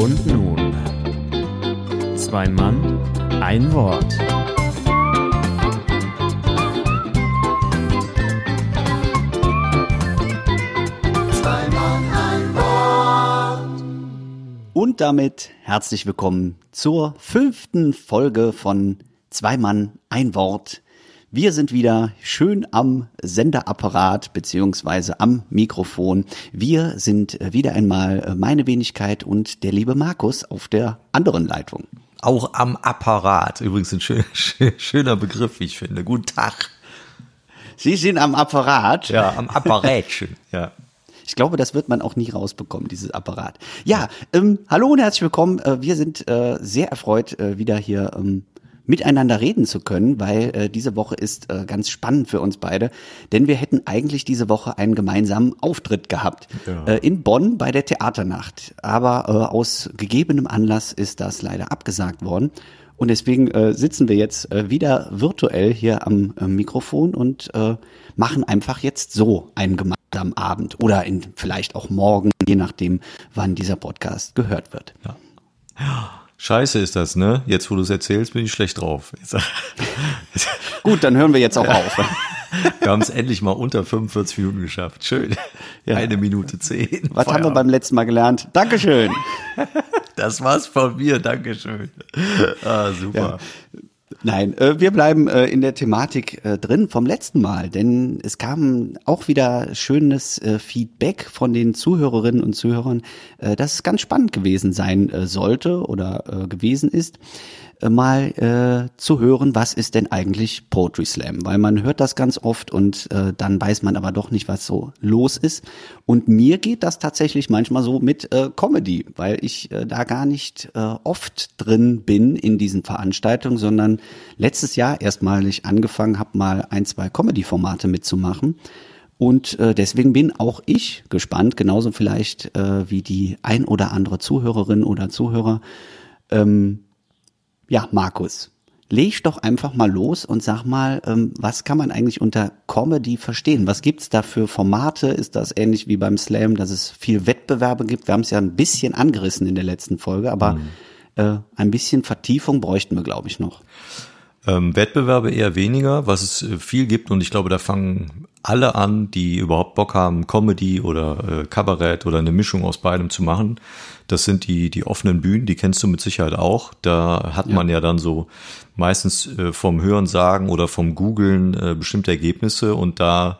Und nun, zwei Mann, ein Wort. Und damit herzlich willkommen zur fünften Folge von Zwei Mann, ein Wort. Wir sind wieder schön am Senderapparat beziehungsweise am Mikrofon. Wir sind wieder einmal meine Wenigkeit und der liebe Markus auf der anderen Leitung. Auch am Apparat. Übrigens ein schön, schöner Begriff, wie ich finde. Guten Tag. Sie sind am Apparat. Ja, am Apparatchen. ja. Ich glaube, das wird man auch nie rausbekommen, dieses Apparat. Ja, ähm, hallo und herzlich willkommen. Äh, wir sind äh, sehr erfreut, äh, wieder hier ähm, miteinander reden zu können, weil äh, diese Woche ist äh, ganz spannend für uns beide, denn wir hätten eigentlich diese Woche einen gemeinsamen Auftritt gehabt ja. äh, in Bonn bei der Theaternacht. Aber äh, aus gegebenem Anlass ist das leider abgesagt worden. Und deswegen äh, sitzen wir jetzt äh, wieder virtuell hier am äh, Mikrofon und äh, machen einfach jetzt so einen gemeinsamen Abend oder in, vielleicht auch morgen, je nachdem, wann dieser Podcast gehört wird. Ja. Scheiße ist das, ne? Jetzt, wo du es erzählst, bin ich schlecht drauf. Gut, dann hören wir jetzt auch auf. Wir haben es endlich mal unter 45 Minuten geschafft. Schön. Ja. Eine Minute zehn. Was Feuer. haben wir beim letzten Mal gelernt? Dankeschön. Das war's von mir. Dankeschön. Ah, super. Ja. Nein, äh, wir bleiben äh, in der Thematik äh, drin vom letzten Mal, denn es kam auch wieder schönes äh, Feedback von den Zuhörerinnen und Zuhörern, äh, dass es ganz spannend gewesen sein äh, sollte oder gewesen ist. Äh, mal äh, zu hören, was ist denn eigentlich Poetry Slam? Weil man hört das ganz oft und äh, dann weiß man aber doch nicht, was so los ist. Und mir geht das tatsächlich manchmal so mit äh, Comedy, weil ich äh, da gar nicht äh, oft drin bin in diesen Veranstaltungen, sondern letztes Jahr erstmalig angefangen habe, mal ein, zwei Comedy-Formate mitzumachen. Und äh, deswegen bin auch ich gespannt, genauso vielleicht äh, wie die ein oder andere Zuhörerin oder Zuhörer, ähm, ja, Markus, leg doch einfach mal los und sag mal, ähm, was kann man eigentlich unter Comedy verstehen? Was gibt's da für Formate? Ist das ähnlich wie beim Slam, dass es viel Wettbewerbe gibt? Wir haben es ja ein bisschen angerissen in der letzten Folge, aber mhm. äh, ein bisschen Vertiefung bräuchten wir, glaube ich, noch. Ähm, Wettbewerbe eher weniger, was es äh, viel gibt und ich glaube, da fangen alle an, die überhaupt Bock haben, Comedy oder äh, Kabarett oder eine Mischung aus beidem zu machen. Das sind die, die offenen Bühnen, die kennst du mit Sicherheit auch. Da hat ja. man ja dann so meistens äh, vom Hören sagen oder vom Googlen äh, bestimmte Ergebnisse und da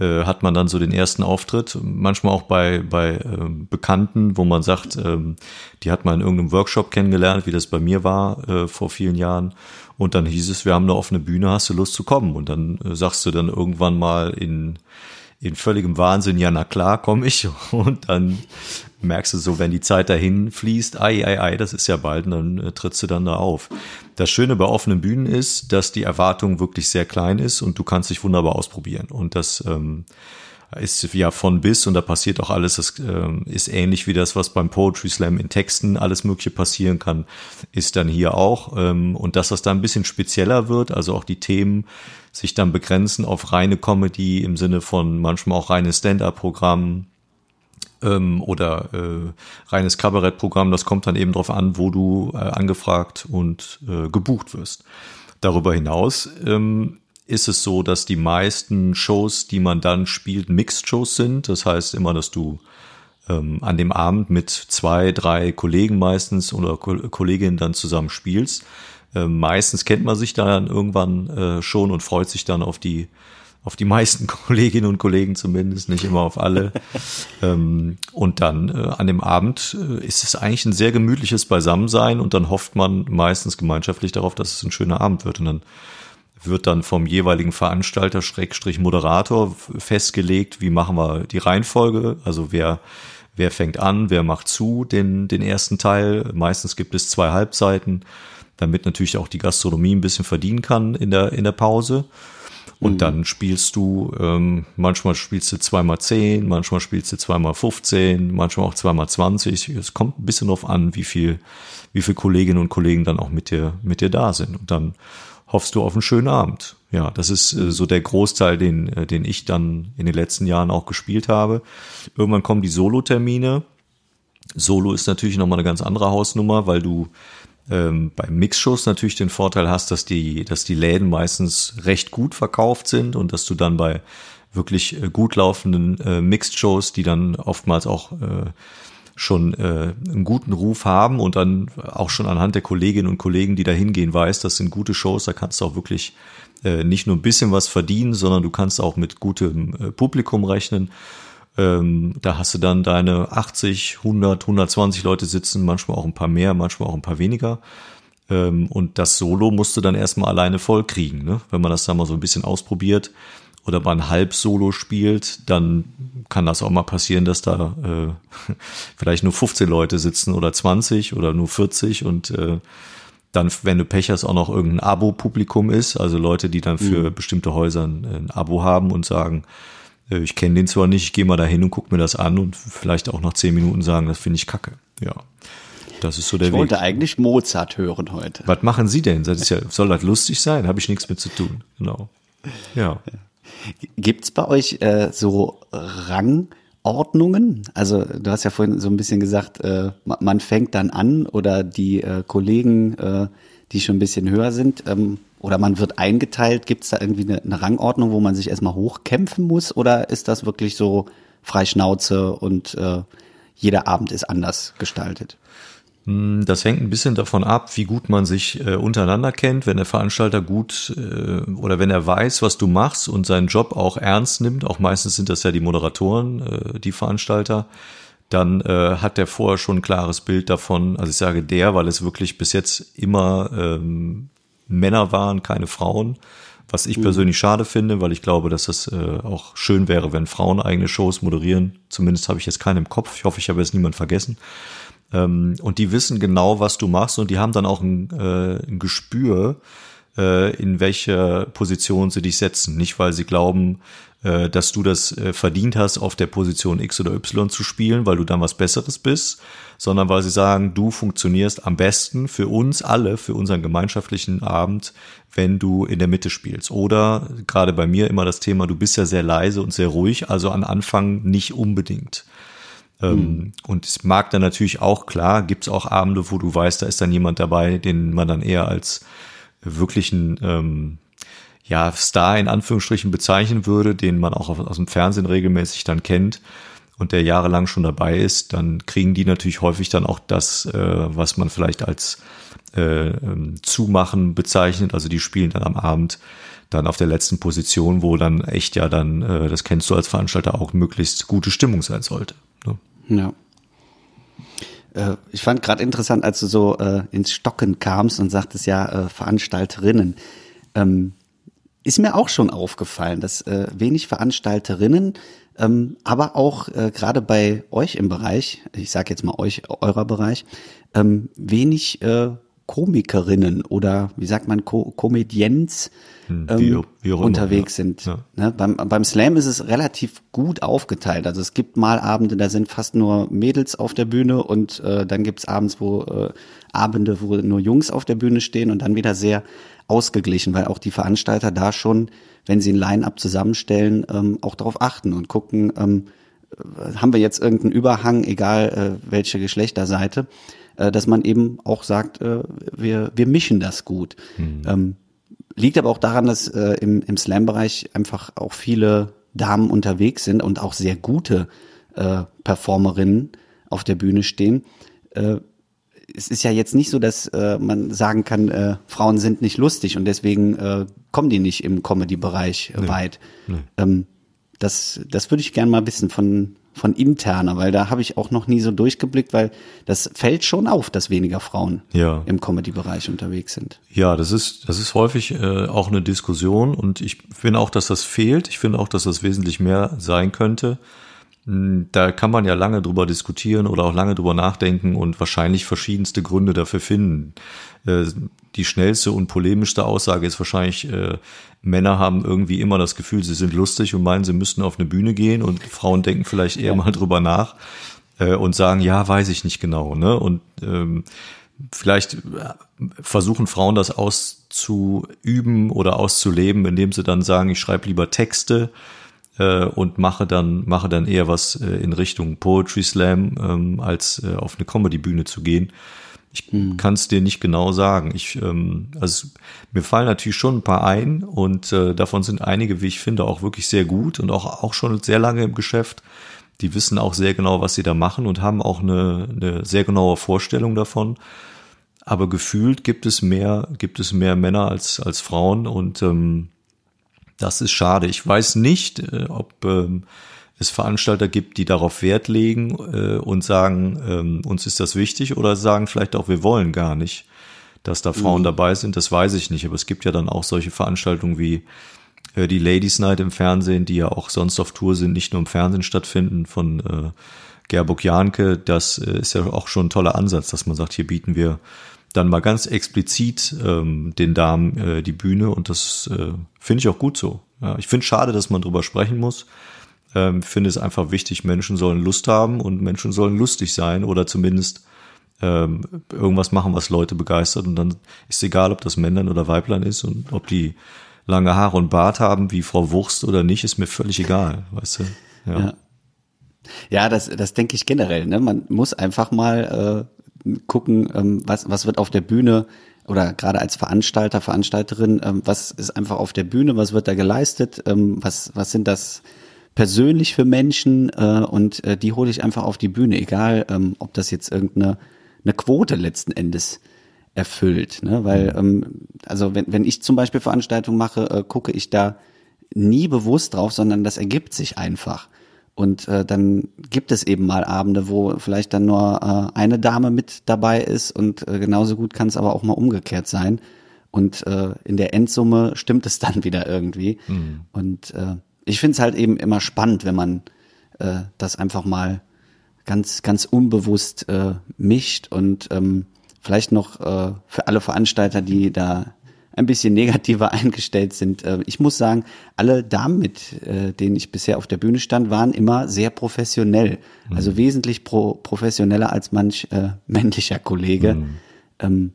äh, hat man dann so den ersten Auftritt, manchmal auch bei, bei äh, Bekannten, wo man sagt, ähm, die hat man in irgendeinem Workshop kennengelernt, wie das bei mir war äh, vor vielen Jahren. Und dann hieß es, wir haben eine offene Bühne, hast du Lust zu kommen? Und dann äh, sagst du dann irgendwann mal in, in völligem Wahnsinn, ja, na klar, komm ich. Und dann merkst du so, wenn die Zeit dahin fließt, ei, ei, ei, das ist ja bald, und dann äh, trittst du dann da auf. Das Schöne bei offenen Bühnen ist, dass die Erwartung wirklich sehr klein ist und du kannst dich wunderbar ausprobieren. Und das ähm, ist ja von bis und da passiert auch alles. Das ähm, ist ähnlich wie das, was beim Poetry Slam in Texten alles Mögliche passieren kann, ist dann hier auch. Ähm, und dass das da ein bisschen spezieller wird, also auch die Themen sich dann begrenzen auf reine Comedy im Sinne von manchmal auch reines Stand-up-Programm ähm, oder äh, reines Kabarettprogramm. Das kommt dann eben darauf an, wo du äh, angefragt und äh, gebucht wirst. Darüber hinaus ähm, ist es so, dass die meisten Shows, die man dann spielt, Mixed-Shows sind. Das heißt immer, dass du ähm, an dem Abend mit zwei, drei Kollegen meistens oder Ko Kolleginnen dann zusammen spielst. Ähm, meistens kennt man sich dann irgendwann äh, schon und freut sich dann auf die auf die meisten Kolleginnen und Kollegen zumindest, nicht immer auf alle. ähm, und dann äh, an dem Abend äh, ist es eigentlich ein sehr gemütliches Beisammensein und dann hofft man meistens gemeinschaftlich darauf, dass es ein schöner Abend wird. Und dann wird dann vom jeweiligen Veranstalter Schrägstrich Moderator festgelegt, wie machen wir die Reihenfolge, also wer wer fängt an, wer macht zu den den ersten Teil. Meistens gibt es zwei Halbzeiten, damit natürlich auch die Gastronomie ein bisschen verdienen kann in der in der Pause. Und mhm. dann spielst du, ähm, manchmal spielst du zweimal zehn, manchmal spielst du zweimal 15, manchmal auch zweimal 20. Es kommt ein bisschen drauf an, wie viel, wie viel Kolleginnen und Kollegen dann auch mit dir, mit dir da sind. Und dann hoffst du auf einen schönen Abend. Ja, das ist äh, so der Großteil, den, äh, den ich dann in den letzten Jahren auch gespielt habe. Irgendwann kommen die Solo-Termine. Solo ist natürlich nochmal eine ganz andere Hausnummer, weil du ähm, beim Mixshows natürlich den Vorteil hast, dass die, dass die Läden meistens recht gut verkauft sind und dass du dann bei wirklich äh, gut laufenden äh, Mixed-Shows, die dann oftmals auch äh, schon äh, einen guten Ruf haben und dann auch schon anhand der Kolleginnen und Kollegen, die da hingehen, weiß, das sind gute Shows, da kannst du auch wirklich äh, nicht nur ein bisschen was verdienen, sondern du kannst auch mit gutem äh, Publikum rechnen. Ähm, da hast du dann deine 80, 100, 120 Leute sitzen, manchmal auch ein paar mehr, manchmal auch ein paar weniger. Ähm, und das Solo musst du dann erstmal alleine voll kriegen. Ne? Wenn man das da mal so ein bisschen ausprobiert, oder mal ein Halb-Solo spielt, dann kann das auch mal passieren, dass da äh, vielleicht nur 15 Leute sitzen oder 20 oder nur 40 und äh, dann, wenn du Pech hast, auch noch irgendein Abo-Publikum ist, also Leute, die dann für mhm. bestimmte Häuser ein, ein, Abo haben und sagen, äh, ich kenne den zwar nicht, ich gehe mal da hin und guck mir das an und vielleicht auch nach 10 Minuten sagen, das finde ich kacke. Ja. Das ist so der ich Weg. Ich wollte eigentlich Mozart hören heute. Was machen Sie denn? Das ja, soll das lustig sein? Habe ich nichts mit zu tun. Genau. ja. ja. Gibt's bei euch äh, so Rangordnungen? Also du hast ja vorhin so ein bisschen gesagt, äh, man fängt dann an oder die äh, Kollegen, äh, die schon ein bisschen höher sind, ähm, oder man wird eingeteilt. Gibt's da irgendwie eine, eine Rangordnung, wo man sich erstmal hochkämpfen muss? Oder ist das wirklich so frei Schnauze und äh, jeder Abend ist anders gestaltet? Hm, das hängt ein bisschen davon ab, wie gut man sich äh, untereinander kennt. Wenn der Veranstalter gut äh, oder wenn er weiß, was du machst und seinen Job auch ernst nimmt, auch meistens sind das ja die Moderatoren, äh, die Veranstalter, dann äh, hat der vorher schon ein klares Bild davon. Also ich sage der, weil es wirklich bis jetzt immer ähm, Männer waren, keine Frauen. Was ich mhm. persönlich schade finde, weil ich glaube, dass es äh, auch schön wäre, wenn Frauen eigene Shows moderieren. Zumindest habe ich jetzt keinen im Kopf. Ich hoffe, ich habe jetzt niemand vergessen. Ähm, und die wissen genau, was du machst und die haben dann auch ein, äh, ein Gespür, äh, in welche Position sie dich setzen. Nicht, weil sie glauben, äh, dass du das äh, verdient hast, auf der Position X oder Y zu spielen, weil du dann was Besseres bist, sondern weil sie sagen, du funktionierst am besten für uns alle, für unseren gemeinschaftlichen Abend, wenn du in der Mitte spielst. Oder gerade bei mir immer das Thema, du bist ja sehr leise und sehr ruhig, also an Anfang nicht unbedingt. Mhm. Und es mag dann natürlich auch, klar, gibt es auch Abende, wo du weißt, da ist dann jemand dabei, den man dann eher als wirklichen ähm, ja, Star in Anführungsstrichen bezeichnen würde, den man auch aus dem Fernsehen regelmäßig dann kennt und der jahrelang schon dabei ist, dann kriegen die natürlich häufig dann auch das, äh, was man vielleicht als äh, ähm, Zumachen bezeichnet. Also die spielen dann am Abend dann auf der letzten Position, wo dann echt ja dann, äh, das kennst du als Veranstalter auch, möglichst gute Stimmung sein sollte. Ne? Ja. Äh, ich fand gerade interessant, als du so äh, ins Stocken kamst und sagtest ja äh, Veranstalterinnen. Ähm, ist mir auch schon aufgefallen, dass äh, wenig Veranstalterinnen, ähm, aber auch äh, gerade bei euch im Bereich, ich sage jetzt mal euch, eurer Bereich, ähm, wenig äh, Komikerinnen oder wie sagt man, Ko Comedians hm, ähm, wie, wie unterwegs immer, ja. sind. Ja. Ne? Beim, beim Slam ist es relativ gut aufgeteilt. Also es gibt mal Abende, da sind fast nur Mädels auf der Bühne und äh, dann gibt's abends, wo äh, Abende, wo nur Jungs auf der Bühne stehen und dann wieder sehr ausgeglichen, weil auch die Veranstalter da schon, wenn sie ein Line-up zusammenstellen, ähm, auch darauf achten und gucken, ähm, äh, haben wir jetzt irgendeinen Überhang, egal äh, welche Geschlechterseite dass man eben auch sagt, äh, wir, wir mischen das gut. Mhm. Ähm, liegt aber auch daran, dass äh, im, im Slam-Bereich einfach auch viele Damen unterwegs sind und auch sehr gute äh, Performerinnen auf der Bühne stehen. Äh, es ist ja jetzt nicht so, dass äh, man sagen kann, äh, Frauen sind nicht lustig und deswegen äh, kommen die nicht im Comedy-Bereich nee, weit. Nee. Ähm, das, das würde ich gerne mal wissen von, von interner, weil da habe ich auch noch nie so durchgeblickt, weil das fällt schon auf, dass weniger Frauen ja. im Comedy-Bereich unterwegs sind. Ja, das ist, das ist häufig äh, auch eine Diskussion und ich finde auch, dass das fehlt. Ich finde auch, dass das wesentlich mehr sein könnte. Hm, da kann man ja lange drüber diskutieren oder auch lange drüber nachdenken und wahrscheinlich verschiedenste Gründe dafür finden. Die schnellste und polemischste Aussage ist wahrscheinlich, äh, Männer haben irgendwie immer das Gefühl, sie sind lustig und meinen, sie müssten auf eine Bühne gehen und Frauen denken vielleicht eher ja. mal drüber nach äh, und sagen, ja, weiß ich nicht genau. Ne? Und ähm, vielleicht äh, versuchen Frauen das auszuüben oder auszuleben, indem sie dann sagen, ich schreibe lieber Texte äh, und mache dann mache dann eher was äh, in Richtung Poetry Slam, ähm, als äh, auf eine Comedy-Bühne zu gehen. Ich hm. kann es dir nicht genau sagen. Ich, ähm, also mir fallen natürlich schon ein paar ein und äh, davon sind einige, wie ich finde, auch wirklich sehr gut und auch auch schon sehr lange im Geschäft. Die wissen auch sehr genau, was sie da machen und haben auch eine, eine sehr genaue Vorstellung davon. Aber gefühlt gibt es mehr, gibt es mehr Männer als als Frauen und ähm, das ist schade. Ich weiß nicht, äh, ob ähm, es Veranstalter gibt, die darauf Wert legen äh, und sagen, ähm, uns ist das wichtig oder sagen vielleicht auch, wir wollen gar nicht, dass da Frauen mhm. dabei sind. Das weiß ich nicht. Aber es gibt ja dann auch solche Veranstaltungen wie äh, die Ladies Night im Fernsehen, die ja auch sonst auf Tour sind, nicht nur im Fernsehen stattfinden von äh, Gerburg Janke. Das äh, ist ja auch schon ein toller Ansatz, dass man sagt, hier bieten wir dann mal ganz explizit ähm, den Damen äh, die Bühne und das äh, finde ich auch gut so. Ja, ich finde schade, dass man drüber sprechen muss. Ähm, finde es einfach wichtig, Menschen sollen Lust haben und Menschen sollen lustig sein oder zumindest ähm, irgendwas machen, was Leute begeistert und dann ist egal, ob das Männlein oder Weiblein ist und ob die lange Haare und Bart haben wie Frau Wurst oder nicht, ist mir völlig egal, weißt du? Ja. ja. Ja, das, das denke ich generell. Ne? Man muss einfach mal äh, gucken, ähm, was, was wird auf der Bühne oder gerade als Veranstalter, Veranstalterin, ähm, was ist einfach auf der Bühne, was wird da geleistet, ähm, was, was sind das persönlich für Menschen äh, und äh, die hole ich einfach auf die Bühne, egal ähm, ob das jetzt irgendeine eine Quote letzten Endes erfüllt. Ne? Weil, ähm, also wenn, wenn ich zum Beispiel Veranstaltungen mache, äh, gucke ich da nie bewusst drauf, sondern das ergibt sich einfach. Und äh, dann gibt es eben mal Abende, wo vielleicht dann nur äh, eine Dame mit dabei ist und äh, genauso gut kann es aber auch mal umgekehrt sein. Und äh, in der Endsumme stimmt es dann wieder irgendwie. Mhm. Und äh, ich finde es halt eben immer spannend, wenn man äh, das einfach mal ganz, ganz unbewusst äh, mischt und ähm, vielleicht noch äh, für alle Veranstalter, die da ein bisschen negativer eingestellt sind. Äh, ich muss sagen, alle Damen, mit äh, denen ich bisher auf der Bühne stand, waren immer sehr professionell. Mhm. Also wesentlich pro professioneller als manch äh, männlicher Kollege. Mhm. Ähm,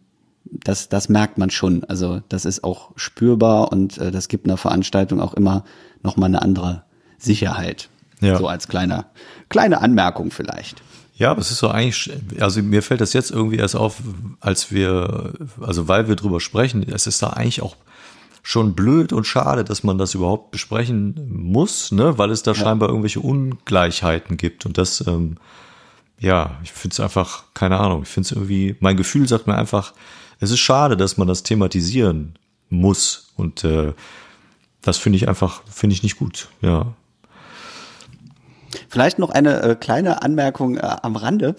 das, das merkt man schon. Also das ist auch spürbar und äh, das gibt einer Veranstaltung auch immer nochmal eine andere Sicherheit. Ja. So als kleiner, kleine Anmerkung vielleicht. Ja, aber es ist so eigentlich, also mir fällt das jetzt irgendwie erst auf, als wir, also weil wir drüber sprechen, es ist da eigentlich auch schon blöd und schade, dass man das überhaupt besprechen muss, ne, weil es da ja. scheinbar irgendwelche Ungleichheiten gibt und das, ähm, ja, ich finde es einfach, keine Ahnung, ich finde es irgendwie, mein Gefühl sagt mir einfach, es ist schade, dass man das thematisieren muss und äh, das finde ich einfach, finde ich nicht gut, ja. Vielleicht noch eine äh, kleine Anmerkung äh, am Rande.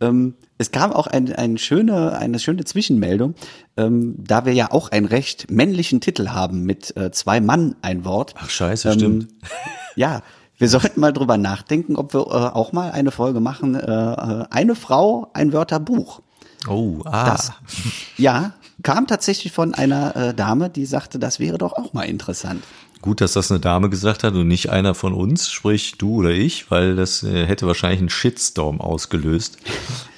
Ähm, es kam auch ein, ein schöne, eine schöne Zwischenmeldung, ähm, da wir ja auch einen recht männlichen Titel haben mit äh, zwei Mann ein Wort. Ach scheiße, ähm, stimmt. Ja, wir sollten mal drüber nachdenken, ob wir äh, auch mal eine Folge machen, äh, äh eine Frau, ein Wörterbuch. Oh, ah. Das, ja, kam tatsächlich von einer äh, Dame, die sagte, das wäre doch auch mal interessant. Gut, dass das eine Dame gesagt hat und nicht einer von uns, sprich du oder ich, weil das äh, hätte wahrscheinlich einen Shitstorm ausgelöst.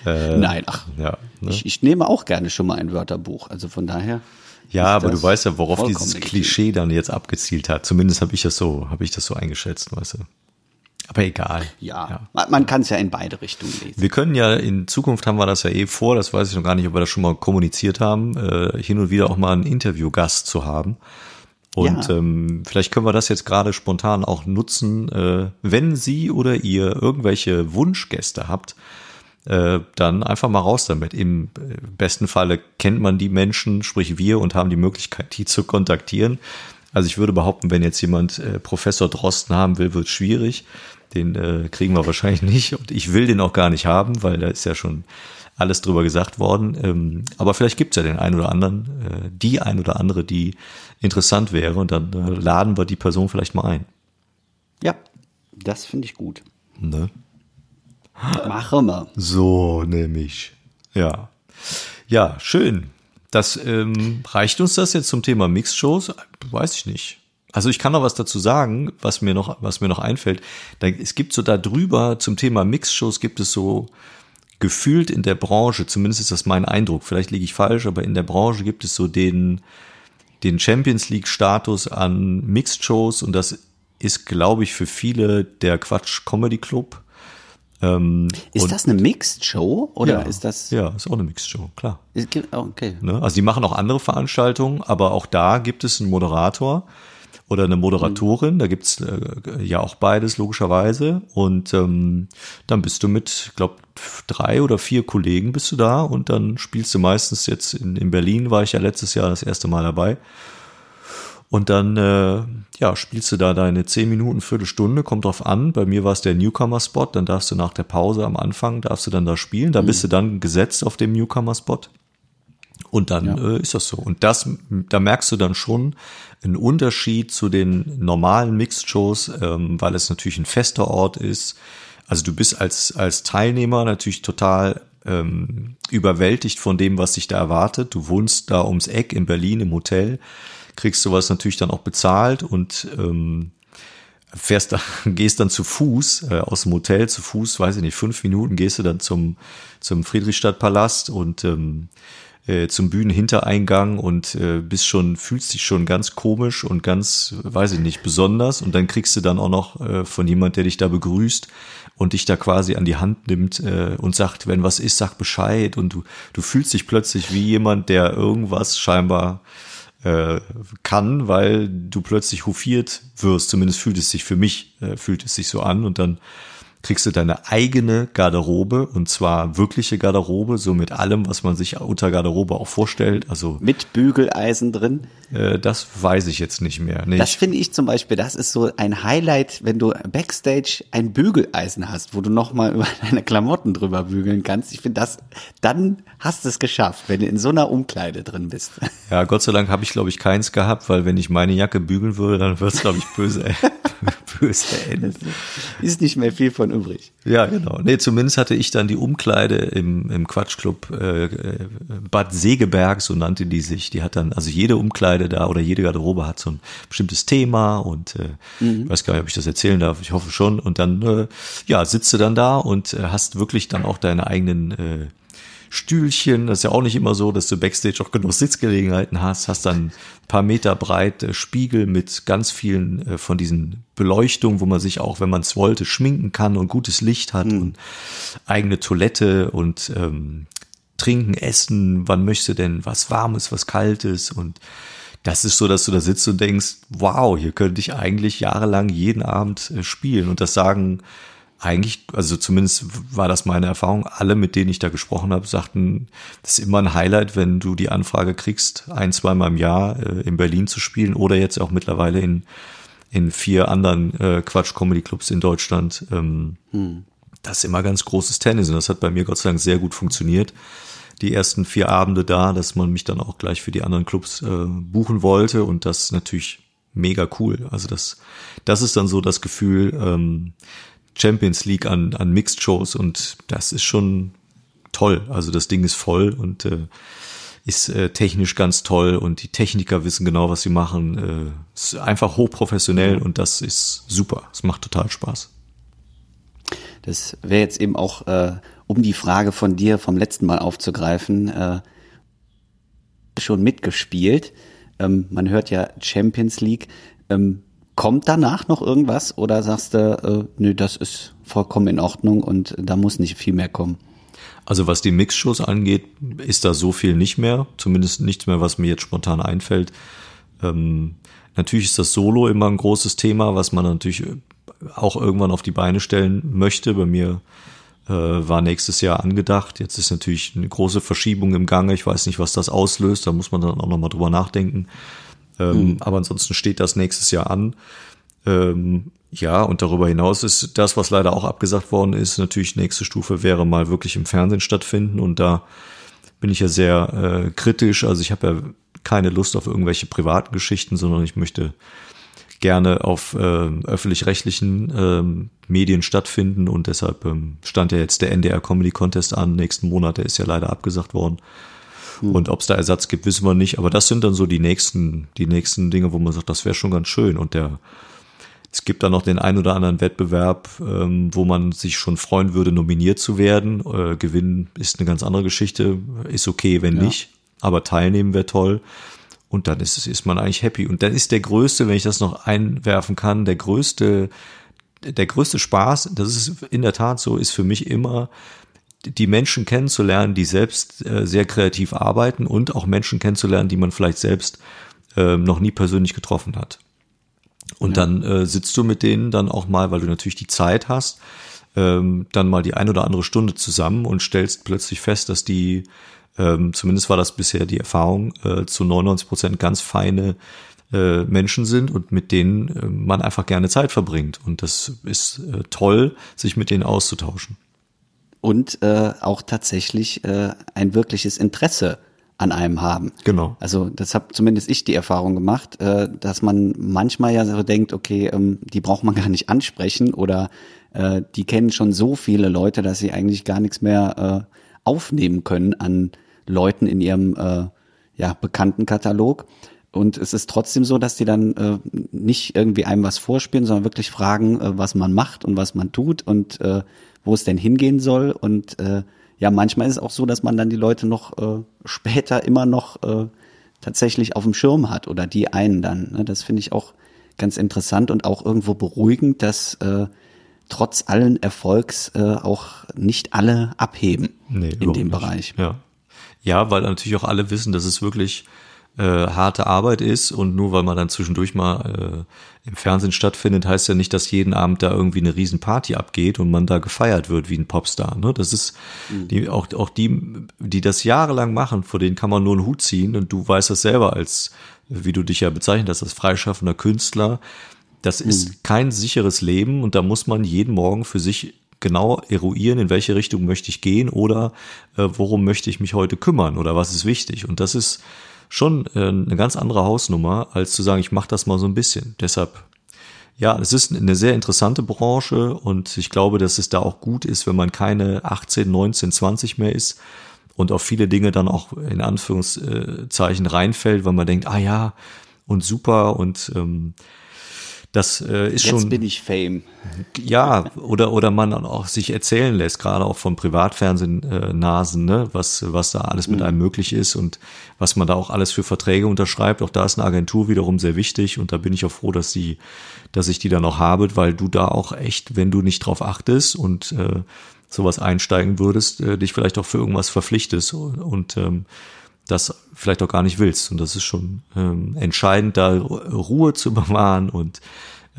Äh, Nein, ach, ja, ne? ich, ich nehme auch gerne schon mal ein Wörterbuch, also von daher. Ja, aber du weißt ja, worauf dieses Klischee dann jetzt abgezielt hat. Zumindest habe ich das so, habe ich das so eingeschätzt, weißt du. Aber egal. Ja, ja. man kann es ja in beide Richtungen lesen. Wir können ja in Zukunft haben wir das ja eh vor, das weiß ich noch gar nicht, ob wir das schon mal kommuniziert haben, äh, hin und wieder auch mal einen Interviewgast zu haben. Und ja. ähm, vielleicht können wir das jetzt gerade spontan auch nutzen, äh, wenn Sie oder ihr irgendwelche Wunschgäste habt, äh, dann einfach mal raus damit. Im äh, besten Falle kennt man die Menschen, sprich wir, und haben die Möglichkeit, die zu kontaktieren. Also ich würde behaupten, wenn jetzt jemand äh, Professor Drosten haben will, wird es schwierig. Den äh, kriegen wir wahrscheinlich nicht. Und ich will den auch gar nicht haben, weil da ist ja schon alles drüber gesagt worden. Ähm, aber vielleicht gibt's ja den einen oder anderen, äh, die ein oder andere, die interessant wäre. Und dann äh, laden wir die Person vielleicht mal ein. Ja, das finde ich gut. Ne? Machen wir. So nämlich. Ja. Ja, schön. Das ähm, reicht uns das jetzt zum Thema Mixshows? Weiß ich nicht. Also ich kann noch was dazu sagen, was mir noch, was mir noch einfällt. Da, es gibt so da drüber zum Thema Mixshows gibt es so gefühlt in der Branche, zumindest ist das mein Eindruck, vielleicht liege ich falsch, aber in der Branche gibt es so den, den Champions League Status an Mixed Shows und das ist, glaube ich, für viele der Quatsch Comedy Club. Ähm, ist das eine Mixed Show oder ja, ist das? Ja, ist auch eine Mixed Show, klar. Okay. Ne? Also die machen auch andere Veranstaltungen, aber auch da gibt es einen Moderator oder eine Moderatorin. Mhm. Da gibt's äh, ja auch beides logischerweise. Und ähm, dann bist du mit, glaube drei oder vier Kollegen bist du da und dann spielst du meistens jetzt in, in Berlin war ich ja letztes Jahr das erste Mal dabei. Und dann äh, ja, spielst du da deine zehn Minuten, Viertelstunde, kommt drauf an. Bei mir war es der Newcomer-Spot, dann darfst du nach der Pause am Anfang, darfst du dann da spielen. Da mhm. bist du dann gesetzt auf dem Newcomer-Spot. Und dann ja. äh, ist das so. Und das, da merkst du dann schon einen Unterschied zu den normalen Mixed-Shows, ähm, weil es natürlich ein fester Ort ist. Also du bist als, als Teilnehmer natürlich total ähm, überwältigt von dem, was sich da erwartet. Du wohnst da ums Eck in Berlin im Hotel, kriegst sowas natürlich dann auch bezahlt und ähm, fährst da, gehst dann zu Fuß äh, aus dem Hotel zu Fuß, weiß ich nicht, fünf Minuten gehst du dann zum zum Friedrichstadtpalast und ähm, äh, zum Bühnenhintereingang und äh, bist schon, fühlst dich schon ganz komisch und ganz, weiß ich nicht, besonders. Und dann kriegst du dann auch noch äh, von jemand, der dich da begrüßt und dich da quasi an die Hand nimmt äh, und sagt, wenn was ist, sag Bescheid. Und du, du fühlst dich plötzlich wie jemand, der irgendwas scheinbar äh, kann, weil du plötzlich hofiert wirst. Zumindest fühlt es sich für mich, äh, fühlt es sich so an. Und dann kriegst du deine eigene Garderobe und zwar wirkliche Garderobe, so mit allem, was man sich unter Garderobe auch vorstellt. Also mit Bügeleisen drin. Äh, das weiß ich jetzt nicht mehr. Nee, das finde ich zum Beispiel, das ist so ein Highlight, wenn du backstage ein Bügeleisen hast, wo du noch mal über deine Klamotten drüber bügeln kannst. Ich finde das, dann hast du es geschafft, wenn du in so einer Umkleide drin bist. Ja, Gott sei Dank habe ich glaube ich keins gehabt, weil wenn ich meine Jacke bügeln würde, dann wird es glaube ich böse. böse enden. Ist nicht mehr viel von übrig. Ja, genau. Nee, zumindest hatte ich dann die Umkleide im, im Quatschclub äh, äh, Bad Segeberg, so nannte die sich. Die hat dann, also jede Umkleide da oder jede Garderobe hat so ein bestimmtes Thema und äh, mhm. ich weiß gar nicht, ob ich das erzählen darf. Ich hoffe schon. Und dann, äh, ja, sitzt du dann da und äh, hast wirklich dann auch deine eigenen äh, Stühlchen. Das ist ja auch nicht immer so, dass du Backstage auch genug Sitzgelegenheiten hast. Hast dann ein paar Meter breit äh, Spiegel mit ganz vielen äh, von diesen Beleuchtungen, wo man sich auch, wenn man es wollte, schminken kann und gutes Licht hat mhm. und eigene Toilette und ähm, trinken, essen. Wann möchtest du denn was Warmes, was Kaltes und das ist so, dass du da sitzt und denkst, wow, hier könnte ich eigentlich jahrelang jeden Abend äh, spielen. Und das sagen eigentlich, also zumindest war das meine Erfahrung, alle, mit denen ich da gesprochen habe, sagten, das ist immer ein Highlight, wenn du die Anfrage kriegst, ein, zweimal im Jahr äh, in Berlin zu spielen oder jetzt auch mittlerweile in, in vier anderen äh, Quatsch-Comedy-Clubs in Deutschland. Ähm, hm. Das ist immer ganz großes Tennis und das hat bei mir Gott sei Dank sehr gut funktioniert. Die ersten vier Abende da, dass man mich dann auch gleich für die anderen Clubs äh, buchen wollte und das natürlich mega cool. Also das, das ist dann so das Gefühl, ähm, Champions League an, an Mixed Shows und das ist schon toll. Also das Ding ist voll und äh, ist äh, technisch ganz toll und die Techniker wissen genau, was sie machen. Äh, ist einfach hochprofessionell und das ist super. Es macht total Spaß. Das wäre jetzt eben auch, äh, um die Frage von dir vom letzten Mal aufzugreifen, äh, schon mitgespielt. Ähm, man hört ja Champions League. Ähm, Kommt danach noch irgendwas oder sagst du, äh, nö, das ist vollkommen in Ordnung und da muss nicht viel mehr kommen? Also was die Mixshows angeht, ist da so viel nicht mehr, zumindest nichts mehr, was mir jetzt spontan einfällt. Ähm, natürlich ist das Solo immer ein großes Thema, was man natürlich auch irgendwann auf die Beine stellen möchte. Bei mir äh, war nächstes Jahr angedacht. Jetzt ist natürlich eine große Verschiebung im Gange. Ich weiß nicht, was das auslöst. Da muss man dann auch nochmal drüber nachdenken. Ähm, mhm. Aber ansonsten steht das nächstes Jahr an. Ähm, ja, und darüber hinaus ist das, was leider auch abgesagt worden ist, natürlich nächste Stufe wäre mal wirklich im Fernsehen stattfinden. Und da bin ich ja sehr äh, kritisch. Also ich habe ja keine Lust auf irgendwelche privaten Geschichten, sondern ich möchte gerne auf äh, öffentlich-rechtlichen ähm, Medien stattfinden und deshalb ähm, stand ja jetzt der NDR Comedy Contest an nächsten Monat, der ist ja leider abgesagt worden. Hm. Und ob es da Ersatz gibt, wissen wir nicht. Aber das sind dann so die nächsten, die nächsten Dinge, wo man sagt, das wäre schon ganz schön. Und der, Es gibt da noch den ein oder anderen Wettbewerb, ähm, wo man sich schon freuen würde, nominiert zu werden. Äh, gewinnen ist eine ganz andere Geschichte, ist okay, wenn ja. nicht, aber teilnehmen wäre toll. Und dann ist, ist man eigentlich happy. Und dann ist der größte, wenn ich das noch einwerfen kann, der größte, der größte Spaß, das ist in der Tat so, ist für mich immer, die Menschen kennenzulernen, die selbst äh, sehr kreativ arbeiten und auch Menschen kennenzulernen, die man vielleicht selbst äh, noch nie persönlich getroffen hat. Und ja. dann äh, sitzt du mit denen dann auch mal, weil du natürlich die Zeit hast, ähm, dann mal die ein oder andere Stunde zusammen und stellst plötzlich fest, dass die, ähm, zumindest war das bisher die Erfahrung, äh, zu 99 Prozent ganz feine äh, Menschen sind und mit denen äh, man einfach gerne Zeit verbringt. Und das ist äh, toll, sich mit denen auszutauschen. Und äh, auch tatsächlich äh, ein wirkliches Interesse an einem haben. Genau. Also das habe zumindest ich die Erfahrung gemacht, äh, dass man manchmal ja so denkt, okay, ähm, die braucht man gar nicht ansprechen oder äh, die kennen schon so viele Leute, dass sie eigentlich gar nichts mehr äh, aufnehmen können an Leuten in ihrem äh, ja, Bekanntenkatalog. Und es ist trotzdem so, dass die dann äh, nicht irgendwie einem was vorspielen, sondern wirklich fragen, äh, was man macht und was man tut und äh, wo es denn hingehen soll. Und äh, ja, manchmal ist es auch so, dass man dann die Leute noch äh, später immer noch äh, tatsächlich auf dem Schirm hat oder die einen dann. Ne? Das finde ich auch ganz interessant und auch irgendwo beruhigend, dass äh, trotz allen Erfolgs äh, auch nicht alle abheben nee, in dem nicht. Bereich. Ja. ja, weil natürlich auch alle wissen, dass es wirklich äh, harte Arbeit ist und nur weil man dann zwischendurch mal äh, im Fernsehen stattfindet, heißt ja nicht, dass jeden Abend da irgendwie eine Riesenparty abgeht und man da gefeiert wird wie ein Popstar. Ne? Das ist mhm. die, auch, auch die, die das jahrelang machen, vor denen kann man nur einen Hut ziehen und du weißt das selber als, wie du dich ja bezeichnet hast, als freischaffender Künstler. Das ist mhm. kein sicheres Leben und da muss man jeden Morgen für sich genau eruieren, in welche Richtung möchte ich gehen oder äh, worum möchte ich mich heute kümmern oder was ist wichtig. Und das ist schon äh, eine ganz andere Hausnummer, als zu sagen, ich mache das mal so ein bisschen. Deshalb, ja, es ist eine sehr interessante Branche und ich glaube, dass es da auch gut ist, wenn man keine 18, 19, 20 mehr ist und auf viele Dinge dann auch in Anführungszeichen reinfällt, weil man denkt, ah ja, und super und ähm, das äh, ist Jetzt schon. Jetzt bin ich Fame. Ja, oder, oder man auch sich erzählen lässt, gerade auch von Privatfernsehnasen, ne, was, was da alles mit mhm. einem möglich ist und was man da auch alles für Verträge unterschreibt. Auch da ist eine Agentur wiederum sehr wichtig und da bin ich auch froh, dass sie, dass ich die da noch habe, weil du da auch echt, wenn du nicht drauf achtest und äh, sowas einsteigen würdest, äh, dich vielleicht auch für irgendwas verpflichtest und, und ähm, das vielleicht auch gar nicht willst. Und das ist schon ähm, entscheidend, da Ruhe zu bewahren und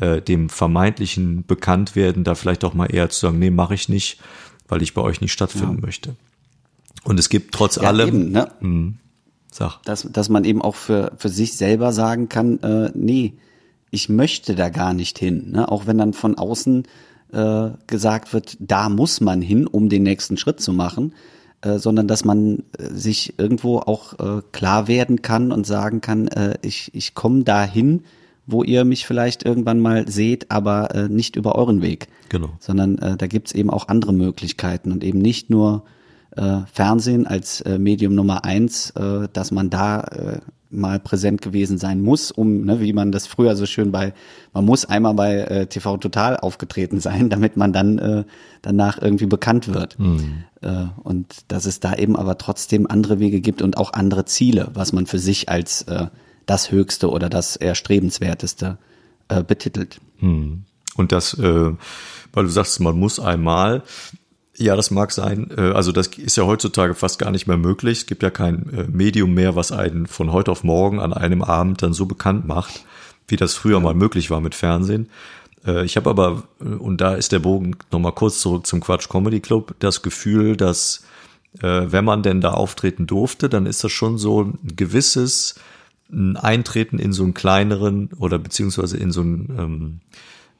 äh, dem vermeintlichen Bekanntwerden da vielleicht auch mal eher zu sagen, nee, mache ich nicht, weil ich bei euch nicht stattfinden ja. möchte. Und es gibt trotz ja, allem, eben, ne? mh, sag. Dass, dass man eben auch für, für sich selber sagen kann, äh, nee, ich möchte da gar nicht hin. Ne? Auch wenn dann von außen äh, gesagt wird, da muss man hin, um den nächsten Schritt zu machen. Äh, sondern dass man äh, sich irgendwo auch äh, klar werden kann und sagen kann, äh, ich, ich komme dahin, wo ihr mich vielleicht irgendwann mal seht, aber äh, nicht über euren Weg. Genau. Sondern äh, da gibt's eben auch andere Möglichkeiten und eben nicht nur äh, Fernsehen als äh, Medium Nummer eins, äh, dass man da äh, mal präsent gewesen sein muss, um, ne, wie man das früher so schön bei, man muss einmal bei äh, TV Total aufgetreten sein, damit man dann äh, danach irgendwie bekannt wird. Mhm. Und dass es da eben aber trotzdem andere Wege gibt und auch andere Ziele, was man für sich als das Höchste oder das Erstrebenswerteste betitelt. Mhm. Und das, weil du sagst, man muss einmal, ja, das mag sein. Äh, also das ist ja heutzutage fast gar nicht mehr möglich. Es gibt ja kein äh, Medium mehr, was einen von heute auf morgen an einem Abend dann so bekannt macht, wie das früher mal möglich war mit Fernsehen. Äh, ich habe aber, und da ist der Bogen nochmal kurz zurück zum Quatsch Comedy Club, das Gefühl, dass wenn man denn da auftreten durfte, dann ist das schon so ein gewisses Eintreten in so einen kleineren oder beziehungsweise in so einen ähm,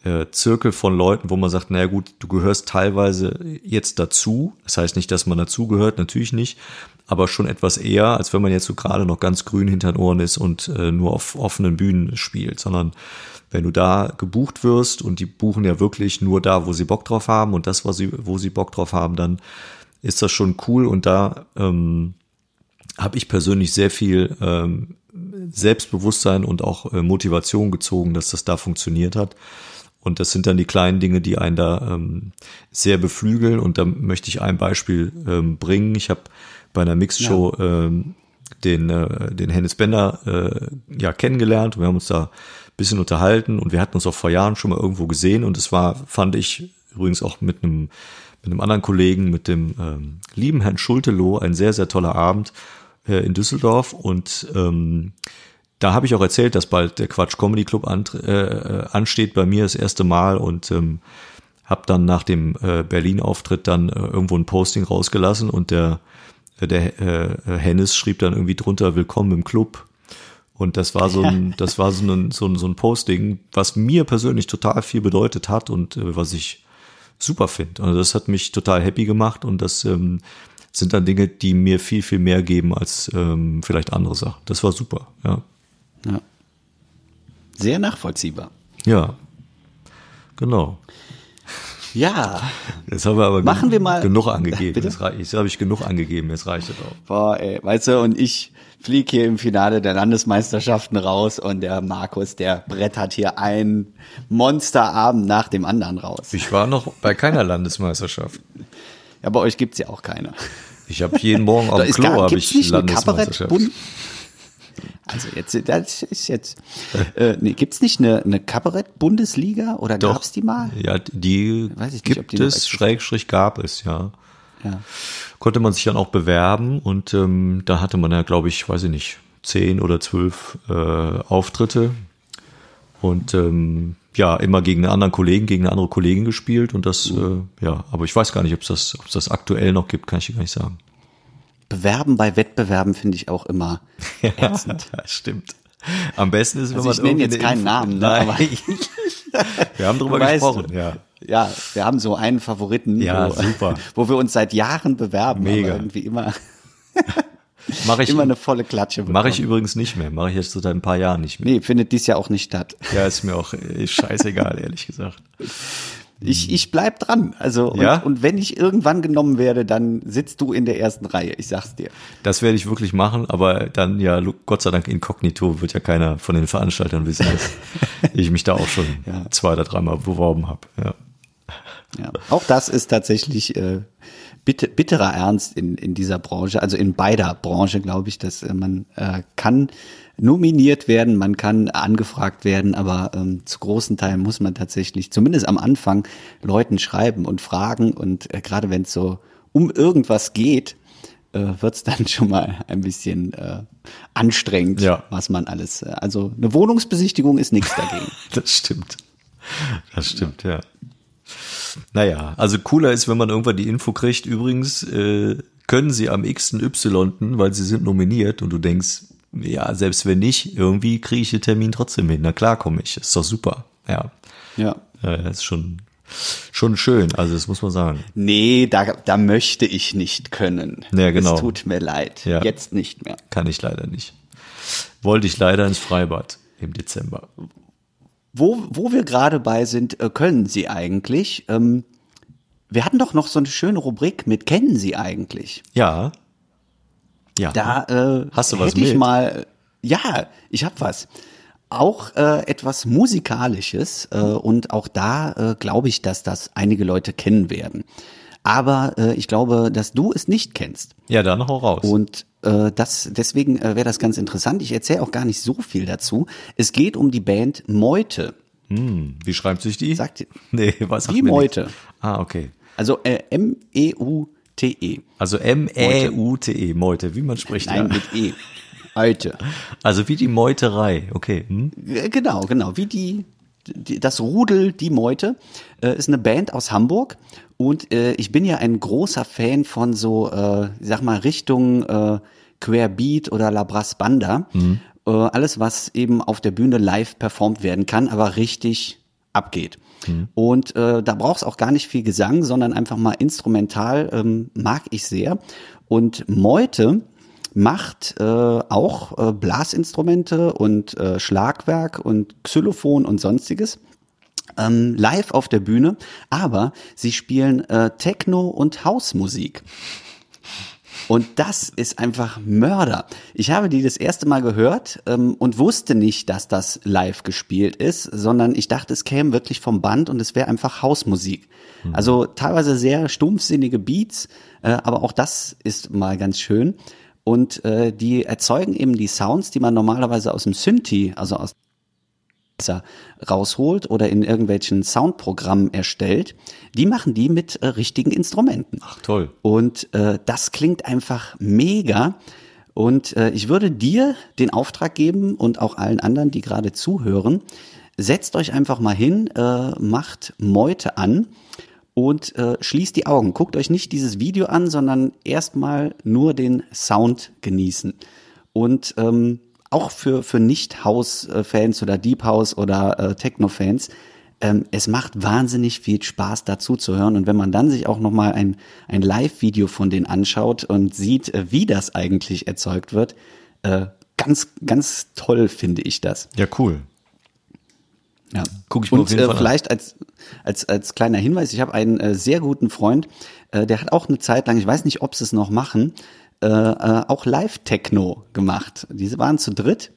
äh, Zirkel von Leuten, wo man sagt, naja gut, du gehörst teilweise jetzt dazu. Das heißt nicht, dass man dazugehört, natürlich nicht, aber schon etwas eher, als wenn man jetzt so gerade noch ganz grün hinter den Ohren ist und äh, nur auf offenen Bühnen spielt, sondern wenn du da gebucht wirst und die buchen ja wirklich nur da, wo sie Bock drauf haben und das, was sie, wo sie Bock drauf haben, dann ist das schon cool und da ähm, habe ich persönlich sehr viel ähm, Selbstbewusstsein und auch äh, Motivation gezogen, dass das da funktioniert hat. Und das sind dann die kleinen Dinge, die einen da ähm, sehr beflügeln. Und da möchte ich ein Beispiel ähm, bringen. Ich habe bei einer Mixshow ja. ähm, den, äh, den Hennis Bender äh, ja kennengelernt. Wir haben uns da ein bisschen unterhalten und wir hatten uns auch vor Jahren schon mal irgendwo gesehen. Und es war, fand ich, übrigens auch mit einem mit einem anderen Kollegen, mit dem ähm, lieben Herrn Schulteloh, ein sehr, sehr toller Abend äh, in Düsseldorf. Und ähm, da habe ich auch erzählt, dass bald der Quatsch Comedy Club an, äh, ansteht bei mir das erste Mal und ähm, habe dann nach dem äh, Berlin-Auftritt dann äh, irgendwo ein Posting rausgelassen und der der äh, Hennis schrieb dann irgendwie drunter Willkommen im Club und das war so ein das war so ein, so ein so ein Posting, was mir persönlich total viel bedeutet hat und äh, was ich super finde. Also das hat mich total happy gemacht und das ähm, sind dann Dinge, die mir viel viel mehr geben als ähm, vielleicht andere Sachen. Das war super, ja. Ja. Sehr nachvollziehbar. Ja, genau. Ja. Jetzt haben wir aber Machen wir mal, genug angegeben. Jetzt, jetzt habe ich genug angegeben, jetzt reicht es auch. Boah, ey, weißt du, und ich fliege hier im Finale der Landesmeisterschaften raus und der Markus, der brettert hier ein Monsterabend nach dem anderen raus. Ich war noch bei keiner Landesmeisterschaft. Ja, bei euch gibt's ja auch keine. Ich habe jeden Morgen auf dem Klo habe ich Landesmeisterschaft. Also jetzt, das ist jetzt, äh, nee, gibt's nicht eine, eine Kabarett-Bundesliga oder Doch, gab's die mal? Ja, die Weiß ich nicht, gibt ob die es, Schrägstrich gab es, ja. Ja. Konnte man sich dann auch bewerben und ähm, da hatte man ja, glaube ich, weiß ich nicht, zehn oder zwölf äh, Auftritte und ähm, ja, immer gegen einen anderen Kollegen, gegen eine andere Kollegin gespielt und das, Mhm. äh, ja, aber ich weiß gar nicht, ob es das, ob es das aktuell noch gibt, kann ich dir gar nicht sagen. Bewerben bei Wettbewerben finde ich auch immer ätzend. Ja, stimmt. Am besten ist, wenn Also man ich nenne jetzt eine keinen Info- Namen, ne, Nein. aber- wir haben drüber Du gesprochen, ja. Ja, wir haben so einen Favoriten, Ja, wo, super. wo wir uns seit Jahren bewerben, Mega. aber irgendwie immer, Mache ich, immer eine volle Klatsche bekommen. mache ich übrigens nicht mehr. Mache ich jetzt seit ein paar Jahren nicht mehr. Nee, findet dies ja auch nicht statt. Ja, ist mir auch scheißegal, ehrlich gesagt. Ich, ich bleib dran. Also, und, Ja? und wenn ich irgendwann genommen werde, dann sitzt du in der ersten Reihe. Ich sag's dir. Das werde ich wirklich machen, aber dann ja, Gott sei Dank inkognito wird ja keiner von den Veranstaltern wissen, dass ich mich da auch schon Ja. zwei oder dreimal beworben habe. Ja. Ja. Auch das ist tatsächlich äh, bitte, bitterer Ernst in, in dieser Branche, also in beider Branche, glaube ich, dass äh, man äh, kann nominiert werden, man kann angefragt werden, aber ähm, zu großen Teilen muss man tatsächlich, zumindest am Anfang, Leuten schreiben und fragen und äh, gerade wenn es so um irgendwas geht, äh, wird es dann schon mal ein bisschen äh, anstrengend, Ja. was man alles, äh, also eine Wohnungsbesichtigung ist nichts dagegen. Das stimmt. Das stimmt, ja. Naja, also cooler ist, wenn man irgendwann die Info kriegt, übrigens äh, können sie am x Y, weil sie sind nominiert und du denkst, ja, selbst wenn nicht, irgendwie kriege ich den Termin trotzdem hin. Na klar komme ich, ist doch super. Ja, ja. das ist schon, schon schön, also das muss man sagen. Nee, da, da möchte ich nicht können. Ja, genau. Es tut mir leid. Ja. Jetzt nicht mehr. Kann ich leider nicht. Wollte ich leider ins Freibad im Dezember. Wo, wo wir gerade bei sind, äh, können Sie eigentlich? Ähm, wir hatten doch noch so eine schöne Rubrik mit Kennen Sie eigentlich? Ja. Ja. Da äh, Hast du was hätte ich mit? mal, ja, ich habe was. Auch äh, etwas Musikalisches äh, und auch da äh, glaube ich, dass das einige Leute kennen werden. Aber äh, ich glaube, dass du es nicht kennst. ja, dann hau raus. Und äh, das, deswegen äh, wäre das ganz interessant. Ich erzähle auch gar nicht so viel dazu. Es geht um die Band Meute. Hm, wie schreibt sich die? Sagt ihr- Nee, was sagt mir Meute. nichts. Ah, okay. Also äh, M-E-U-T-E. Also M-E-U-T-E, Meute, wie man spricht. Nein, ja. mit E. Meute. Also wie die Meuterei, okay. Hm? Äh, Genau, genau. Wie die, die das Rudel, die Meute, äh, ist eine Band aus Hamburg. Und äh, ich bin ja ein großer Fan von so, äh, ich sag mal, Richtung äh, Querbeat oder La Brass Banda. Äh, alles, was eben auf der Bühne live performt werden kann, aber richtig abgeht. Und äh, da braucht es auch gar nicht viel Gesang, sondern einfach mal instrumental, ähm, mag ich sehr. Und Meute macht äh, auch äh, Blasinstrumente und äh, Schlagwerk und Xylophon und sonstiges ähm, live auf der Bühne, aber sie spielen äh, Techno und Hausmusik. Und das ist einfach Mörder. Ich habe die das erste Mal gehört ähm, und wusste nicht, dass das live gespielt ist, sondern ich dachte, es käme wirklich vom Band und es wäre einfach Hausmusik. Mhm. Also teilweise sehr stumpfsinnige Beats, äh, aber auch das ist mal ganz schön. Und äh, die erzeugen eben die Sounds, die man normalerweise aus dem Synthi, also aus rausholt oder in irgendwelchen Soundprogrammen erstellt, die machen die mit äh, richtigen Instrumenten. Ach toll. Und äh, das klingt einfach mega. Und äh, ich würde dir den Auftrag geben und auch allen anderen, die gerade zuhören, setzt euch einfach mal hin, äh, macht Meute an und äh, schließt die Augen. Guckt euch nicht dieses Video an, sondern erstmal nur den Sound genießen. Und ähm, auch für, für Nicht-House-Fans oder Deep House oder äh, Techno-Fans, ähm, es macht wahnsinnig viel Spaß dazu zu hören. Und wenn man dann sich auch nochmal ein, ein Live-Video von denen anschaut und sieht, äh, wie das eigentlich erzeugt wird, äh, ganz, ganz toll finde ich das. Ja, cool. Ja, guck ich mir Und auf jeden äh, Fall vielleicht als, als, als kleiner Hinweis, ich habe einen äh, sehr guten Freund, äh, der hat auch eine Zeit lang, ich weiß nicht, ob sie es noch machen, äh, äh, auch Live-Techno gemacht. Diese waren zu dritt.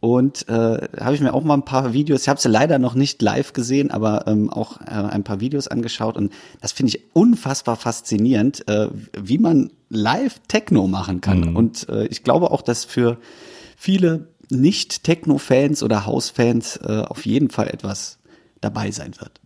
Und äh, habe ich mir auch mal ein paar Videos, ich habe sie leider noch nicht live gesehen, aber ähm, auch äh, ein paar Videos angeschaut und das finde ich unfassbar faszinierend, äh, wie man live Techno machen kann. Mhm. Und äh, ich glaube auch, dass für viele Nicht-Techno-Fans oder House-Fans äh, auf jeden Fall etwas dabei sein wird.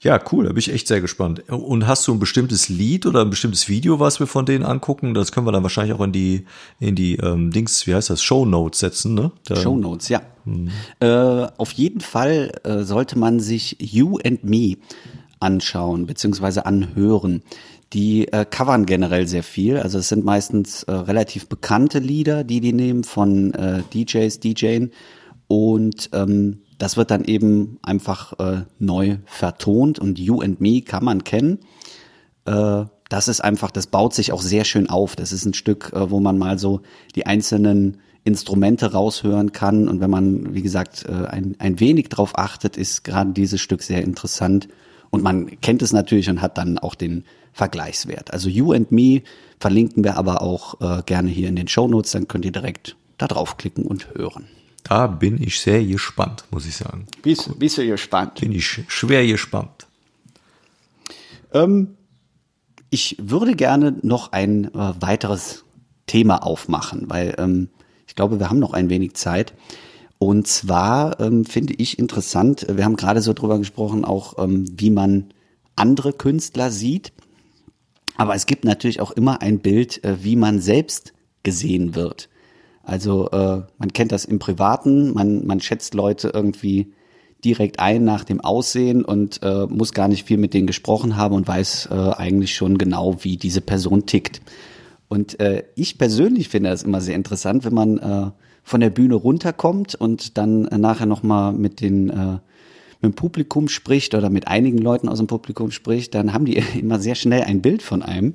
Ja, cool, da bin ich echt sehr gespannt. Und hast du ein bestimmtes Lied oder ein bestimmtes Video, was wir von denen angucken? Das können wir dann wahrscheinlich auch in die, in die ähm, Dings, wie heißt das, Show Notes setzen, ne? Da Show Notes, ja. Hm. Äh, auf jeden Fall äh, sollte man sich You and Me anschauen, beziehungsweise anhören. Die äh, covern generell sehr viel. Also es sind meistens äh, relativ bekannte Lieder, die die nehmen von äh, DJs, DJen. Und ähm, das wird dann eben einfach äh, neu vertont und You and Me kann man kennen. Äh, das ist einfach, das baut sich auch sehr schön auf. Das ist ein Stück, äh, wo man mal so die einzelnen Instrumente raushören kann. Und wenn man, wie gesagt, äh, ein, ein wenig drauf achtet, ist gerade dieses Stück sehr interessant. Und man kennt es natürlich und hat dann auch den Vergleichswert. Also You and Me verlinken wir aber auch äh, gerne hier in den Show Notes. Dann könnt ihr direkt da draufklicken und hören. Da bin ich sehr gespannt, muss ich sagen. Bist, bist du gespannt? Bin ich schwer gespannt. Ähm, ich würde gerne noch ein äh, weiteres Thema aufmachen, weil ähm, ich glaube, wir haben noch ein wenig Zeit. Und zwar ähm, finde ich interessant, wir haben gerade so drüber gesprochen, auch ähm, wie man andere Künstler sieht. Aber es gibt natürlich auch immer ein Bild, äh, wie man selbst gesehen wird. Also äh, man kennt das im Privaten, man, man schätzt Leute irgendwie direkt ein nach dem Aussehen und äh, muss gar nicht viel mit denen gesprochen haben und weiß äh, eigentlich schon genau, wie diese Person tickt. Und äh, ich persönlich finde das immer sehr interessant, wenn man äh, von der Bühne runterkommt und dann äh, nachher nochmal mit den äh, mit dem Publikum spricht oder mit einigen Leuten aus dem Publikum spricht, dann haben die immer sehr schnell ein Bild von einem.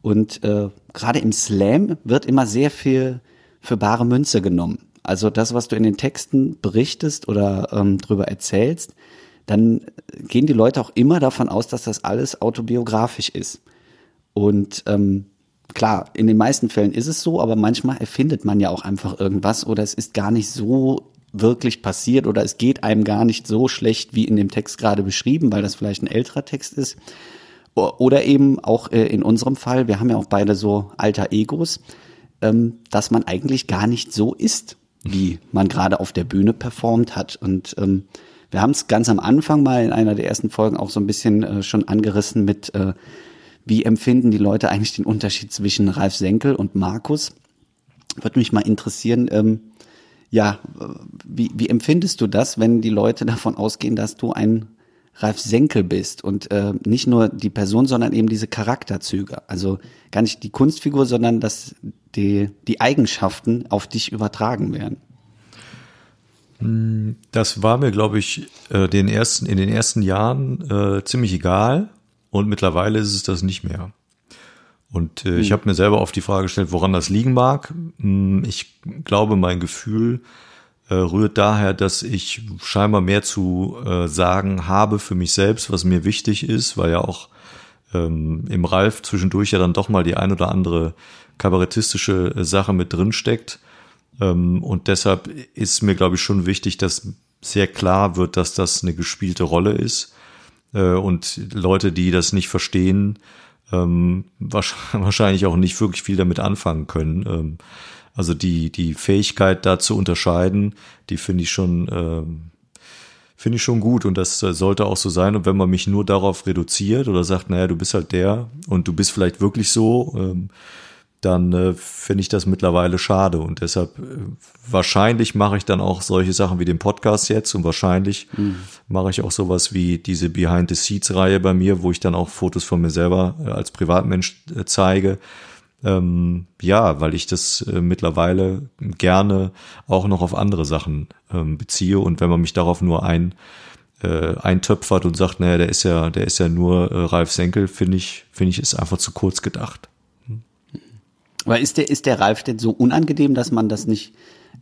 Und äh, gerade im Slam wird immer sehr viel für bare Münze genommen. Also das, was du in den Texten berichtest oder ähm, drüber erzählst, dann gehen die Leute auch immer davon aus, dass das alles autobiografisch ist. Und ähm, klar, in den meisten Fällen ist es so, aber manchmal erfindet man ja auch einfach irgendwas oder es ist gar nicht so wirklich passiert oder es geht einem gar nicht so schlecht wie in dem Text gerade beschrieben, weil das vielleicht ein älterer Text ist. Oder eben auch äh, in unserem Fall, wir haben ja auch beide so alter Egos ähm, dass man eigentlich gar nicht so ist, wie man gerade auf der Bühne performt hat. Und ähm, wir haben es ganz am Anfang mal in einer der ersten Folgen auch so ein bisschen äh, schon angerissen mit, äh, wie empfinden die Leute eigentlich den Unterschied zwischen Ralf Senkel und Markus. Würde mich mal interessieren, ähm, ja, wie, wie empfindest du das, wenn die Leute davon ausgehen, dass du ein Ralf Senkel bist und äh, nicht nur die Person, sondern eben diese Charakterzüge. Also gar nicht die Kunstfigur, sondern dass die, die Eigenschaften auf dich übertragen werden. Das war mir, glaube ich, äh, den ersten, in den ersten Jahren äh, ziemlich egal und mittlerweile ist es das nicht mehr. Und äh, hm. ich habe mir selber oft die Frage gestellt, woran das liegen mag. Hm, ich glaube, mein Gefühl äh, rührt daher, dass ich scheinbar mehr zu äh, sagen habe für mich selbst, was mir wichtig ist, weil ja auch ähm, im Ralf zwischendurch ja dann doch mal die ein oder andere kabarettistische Sache mit drin steckt. Ähm, und deshalb ist mir, glaube ich, schon wichtig, dass sehr klar wird, dass das eine gespielte Rolle ist. Äh, und Leute, die das nicht verstehen, ähm, wahrscheinlich auch nicht wirklich viel damit anfangen können. Ähm, also die, die Fähigkeit da zu unterscheiden, die finde ich schon, ähm, finde ich schon gut und das äh, sollte auch so sein. Und wenn man mich nur darauf reduziert oder sagt, naja, du bist halt der und du bist vielleicht wirklich so, ähm, dann äh, finde ich das mittlerweile schade. Und deshalb äh, wahrscheinlich mache ich dann auch solche Sachen wie den Podcast jetzt und wahrscheinlich mhm. mache ich auch sowas wie diese Behind the Seats Reihe bei mir, wo ich dann auch Fotos von mir selber äh, als Privatmensch äh, zeige ähm, ja, weil ich das äh, mittlerweile gerne auch noch auf andere Sachen ähm, beziehe und wenn man mich darauf nur ein äh, eintöpfert und sagt, naja, der ist ja, der ist ja nur äh, Ralf Senkel, finde ich, finde ich, ist einfach zu kurz gedacht. Aber ist der, ist der Ralf denn so unangenehm, dass man das nicht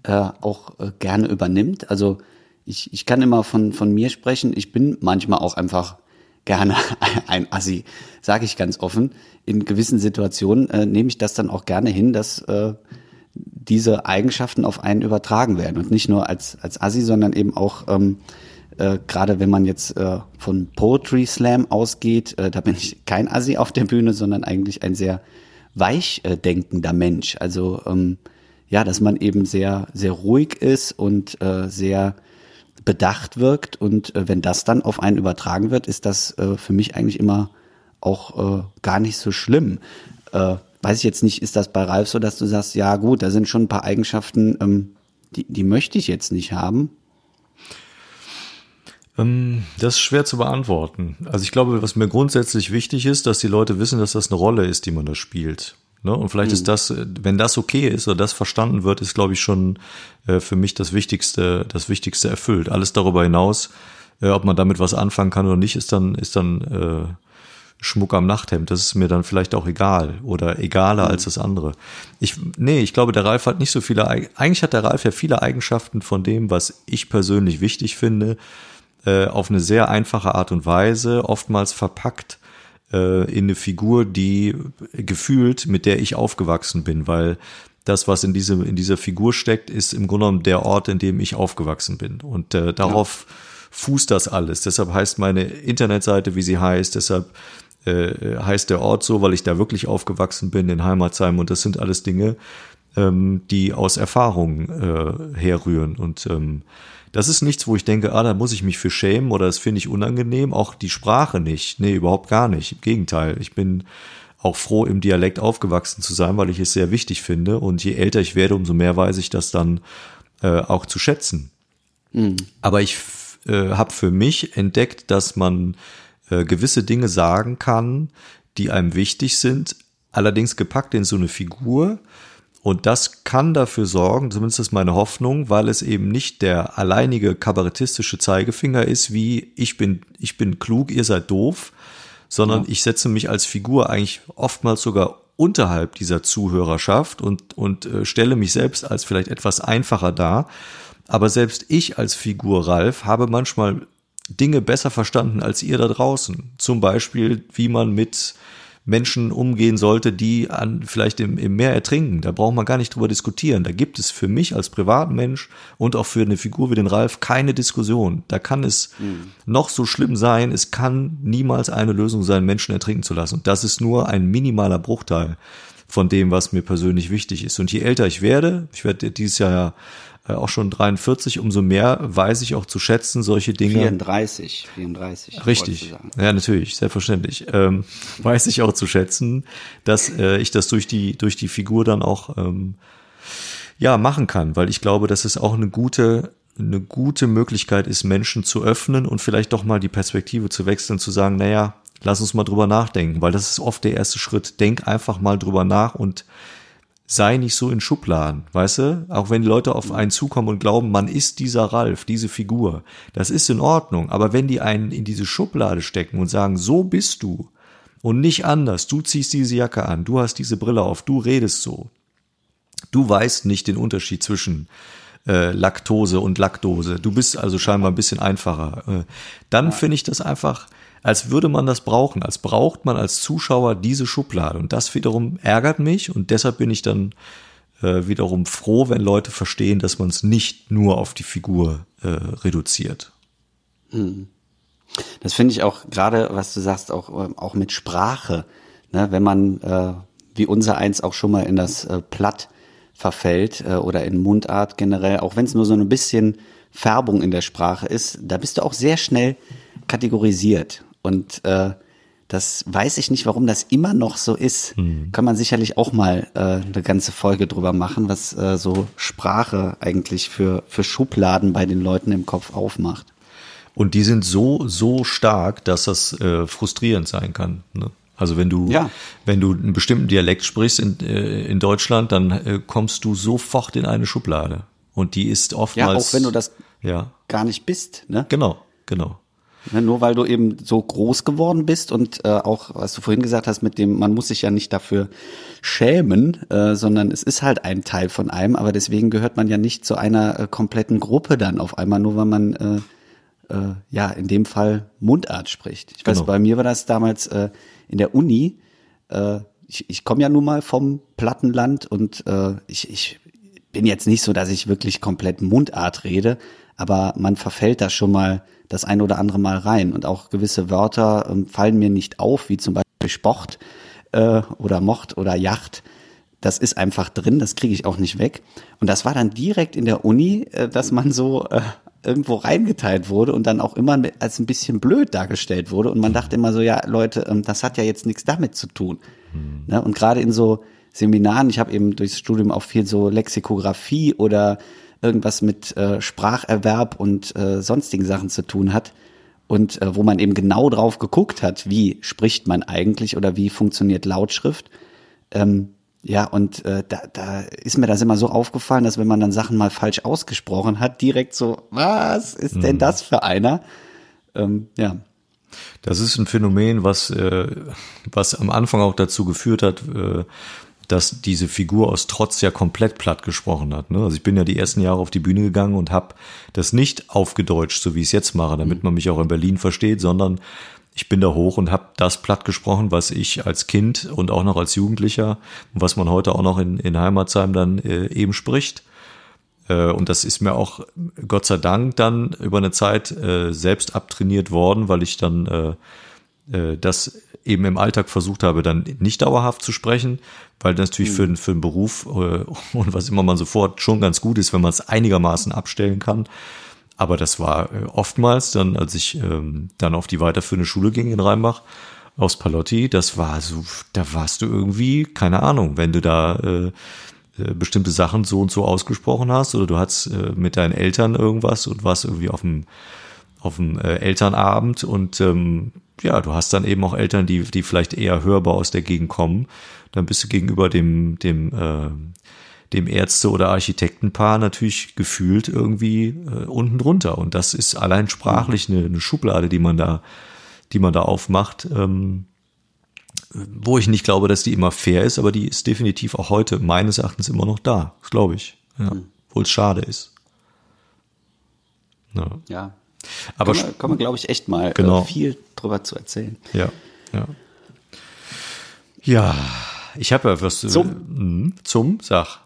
äh, auch äh, gerne übernimmt? Also ich, ich kann immer von, von mir sprechen, ich bin manchmal auch einfach gerne ein Assi, sage ich ganz offen. In gewissen Situationen äh, nehme ich das dann auch gerne hin, dass äh, diese Eigenschaften auf einen übertragen werden und nicht nur als als Assi, sondern eben auch ähm, äh, gerade wenn man jetzt äh, von Poetry Slam ausgeht, äh, da bin ich kein Assi auf der Bühne, sondern eigentlich ein sehr weich äh, denkender Mensch. Also ähm, ja, dass man eben sehr sehr ruhig ist und äh, sehr bedacht wirkt. Und äh, wenn das dann auf einen übertragen wird, ist das äh, für mich eigentlich immer auch äh, gar nicht so schlimm. Äh, weiß ich jetzt nicht, ist das bei Ralf so, dass du sagst, ja gut, da sind schon ein paar Eigenschaften, ähm, die, die möchte ich jetzt nicht haben? Ähm, das ist schwer zu beantworten. Also ich glaube, was mir grundsätzlich wichtig ist, dass die Leute wissen, dass das eine Rolle ist, die man da spielt. Ne? Und vielleicht mhm. ist das, wenn das okay ist oder das verstanden wird, ist, glaube ich, schon äh, für mich das Wichtigste, das Wichtigste erfüllt. Alles darüber hinaus, äh, ob man damit was anfangen kann oder nicht, ist dann, ist dann äh, Schmuck am Nachthemd. Das ist mir dann vielleicht auch egal oder egaler mhm. als das andere. Ich, nee, ich glaube, der Ralf hat nicht so viele, eigentlich hat der Ralf ja viele Eigenschaften von dem, was ich persönlich wichtig finde, äh, auf eine sehr einfache Art und Weise, oftmals verpackt äh, in eine Figur, die gefühlt, mit der ich aufgewachsen bin, weil das, was in, diesem, in dieser Figur steckt, ist im Grunde genommen der Ort, in dem ich aufgewachsen bin. Und äh, darauf ja. fußt das alles. Deshalb heißt meine Internetseite, wie sie heißt, deshalb äh, heißt der Ort so, weil ich da wirklich aufgewachsen bin in Heimatsheim. Und das sind alles Dinge, ähm, die aus Erfahrung äh, herrühren. Und ähm, das ist nichts, wo ich denke, ah, da muss ich mich für schämen oder das finde ich unangenehm. Auch die Sprache nicht. Nee, überhaupt gar nicht. Im Gegenteil. Ich bin auch froh, im Dialekt aufgewachsen zu sein, weil ich es sehr wichtig finde. Und je älter ich werde, umso mehr weiß ich das dann äh, auch zu schätzen. Mhm. Aber ich äh, habe für mich entdeckt, dass man äh, gewisse Dinge sagen kann, die einem wichtig sind, allerdings gepackt in so eine Figur, und das kann dafür sorgen, zumindest ist meine Hoffnung, weil es eben nicht der alleinige kabarettistische Zeigefinger ist, wie ich bin, ich bin klug, ihr seid doof, sondern ja. ich setze mich als Figur eigentlich oftmals sogar unterhalb dieser Zuhörerschaft und, und äh, stelle mich selbst als vielleicht etwas einfacher dar. Aber selbst ich als Figur Ralf habe manchmal Dinge besser verstanden als ihr da draußen. Zum Beispiel, wie man mit Menschen umgehen sollte, die an, vielleicht im, im Meer ertrinken. Da braucht man gar nicht drüber diskutieren. Da gibt es für mich als Privatmensch und auch für eine Figur wie den Ralf keine Diskussion. Da kann es mhm. noch so schlimm sein. Es kann niemals eine Lösung sein, Menschen ertrinken zu lassen. Und das ist nur ein minimaler Bruchteil von dem, was mir persönlich wichtig ist. Und je älter ich werde, ich werde dieses Jahr ja auch schon 43, umso mehr weiß ich auch zu schätzen, solche Dinge. 34, 34. Richtig. Ja, natürlich, selbstverständlich. Ähm, weiß ich auch zu schätzen, dass äh, ich das durch die, durch die Figur dann auch ähm, ja, machen kann, weil ich glaube, dass es auch eine gute, eine gute Möglichkeit ist, Menschen zu öffnen und vielleicht doch mal die Perspektive zu wechseln, zu sagen, naja, lass uns mal drüber nachdenken, weil das ist oft der erste Schritt. Denk einfach mal drüber nach und sei nicht so in Schubladen, weißt du? Auch wenn die Leute auf einen zukommen und glauben, man ist dieser Ralf, diese Figur. Das ist in Ordnung. Aber wenn die einen in diese Schublade stecken und sagen, so bist du und nicht anders, du ziehst diese Jacke an, du hast diese Brille auf, du redest so. Du weißt nicht den Unterschied zwischen äh, Laktose und Laktose. Du bist also scheinbar ein bisschen einfacher. Äh, dann finde ich das einfach, als würde man das brauchen, als braucht man als Zuschauer diese Schublade. Und das wiederum ärgert mich und deshalb bin ich dann äh, wiederum froh, wenn Leute verstehen, dass man es nicht nur auf die Figur äh, reduziert. Hm. Das finde ich auch gerade, was du sagst, auch, auch mit Sprache. Ne? Wenn man äh, wie unser eins auch schon mal in das äh, Platt verfällt äh, oder in Mundart generell, auch wenn es nur so ein bisschen Färbung in der Sprache ist, da bist du auch sehr schnell kategorisiert. Und äh, das weiß ich nicht, warum das immer noch so ist. Mhm. Kann man sicherlich auch mal äh, eine ganze Folge drüber machen, was äh, so Sprache eigentlich für, für Schubladen bei den Leuten im Kopf aufmacht. Und die sind so, so stark, dass das äh, frustrierend sein kann. Ne? Also wenn du, ja. wenn du einen bestimmten Dialekt sprichst in, äh, in Deutschland, dann äh, kommst du sofort in eine Schublade. Und die ist oftmals. Ja, auch wenn du das ja. gar nicht bist, ne? Genau, genau. Ne, nur weil du eben so groß geworden bist und äh, auch, was du vorhin gesagt hast, mit dem, man muss sich ja nicht dafür schämen, äh, sondern es ist halt ein Teil von einem, aber deswegen gehört man ja nicht zu einer äh, kompletten Gruppe dann auf einmal, nur weil man äh, äh, ja in dem Fall Mundart spricht. Ich weiß, genau. bei mir war das damals äh, in der Uni. Äh, ich ich komme ja nun mal vom Plattenland und äh, ich, ich bin jetzt nicht so, dass ich wirklich komplett Mundart rede, aber man verfällt da schon mal das ein oder andere Mal rein. Und auch gewisse Wörter ähm, fallen mir nicht auf, wie zum Beispiel Sport äh, oder Mocht oder Yacht. Das ist einfach drin, das kriege ich auch nicht weg. Und das war dann direkt in der Uni, äh, dass man so äh, irgendwo reingeteilt wurde und dann auch immer als ein bisschen blöd dargestellt wurde. Und man dachte immer so, ja, Leute, ähm, das hat ja jetzt nichts damit zu tun. Mhm. Und gerade in so Seminaren, ich habe eben durchs Studium auch viel so Lexikographie oder irgendwas mit äh, Spracherwerb und äh, sonstigen Sachen zu tun hat und äh, wo man eben genau drauf geguckt hat, wie spricht man eigentlich oder wie funktioniert Lautschrift. Ähm, ja, und äh, da, da ist mir das immer so aufgefallen, dass wenn man dann Sachen mal falsch ausgesprochen hat, direkt so, was ist denn mhm. das für einer? Ähm, ja. Das ist ein Phänomen, was, äh, was am Anfang auch dazu geführt hat, äh, dass diese Figur aus Trotz ja komplett platt gesprochen hat. Ne? Also ich bin ja die ersten Jahre auf die Bühne gegangen und habe das nicht aufgedeutscht, so wie ich es jetzt mache, damit man mich auch in Berlin versteht, sondern ich bin da hoch und habe das platt gesprochen, was ich als Kind und auch noch als Jugendlicher und was man heute auch noch in, in Heimatsheim dann äh, eben spricht. Äh, und das ist mir auch Gott sei Dank dann über eine Zeit äh, selbst abtrainiert worden, weil ich dann äh, äh, das eben im Alltag versucht habe, dann nicht dauerhaft zu sprechen, weil das natürlich mhm. für, für einen Beruf äh, und was immer man sofort schon ganz gut ist, wenn man es einigermaßen abstellen kann. Aber das war äh, oftmals dann, als ich ähm, dann auf die weiterführende Schule ging in Rheinbach aus Palotti, das war so, da warst du irgendwie, keine Ahnung, wenn du da äh, äh, bestimmte Sachen so und so ausgesprochen hast oder du hast äh, mit deinen Eltern irgendwas und warst irgendwie auf dem auf dem äh, Elternabend und ähm, ja, du hast dann eben auch Eltern, die, die vielleicht eher hörbar aus der Gegend kommen. Dann bist du gegenüber dem, dem, äh, dem Ärzte- oder Architektenpaar natürlich gefühlt irgendwie äh, unten drunter. Und das ist allein sprachlich eine, eine Schublade, die man da, die man da aufmacht, ähm, wo ich nicht glaube, dass die immer fair ist, aber die ist definitiv auch heute meines Erachtens immer noch da, glaube ich. Ja, mhm. Obwohl es schade ist. Ja. ja, aber kann man, kann man glaube ich, echt mal äh, genau. viel drüber zu erzählen. Ja, ja. Ja, ich habe ja was zum, äh, zum Sach.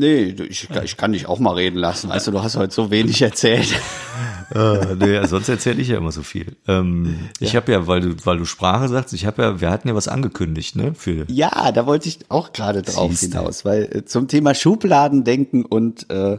Nee, ich, ich kann dich auch mal reden lassen. Weißt du, du hast heute so wenig erzählt. äh, nee, sonst erzähle ich ja immer so viel. Ähm, ja. Ich habe ja, weil du, weil du Sprache sagst, ich habe ja, wir hatten ja was angekündigt, ne? Für ja, da wollte ich auch gerade drauf Siehste. hinaus, weil äh, zum Thema Schubladendenken und äh,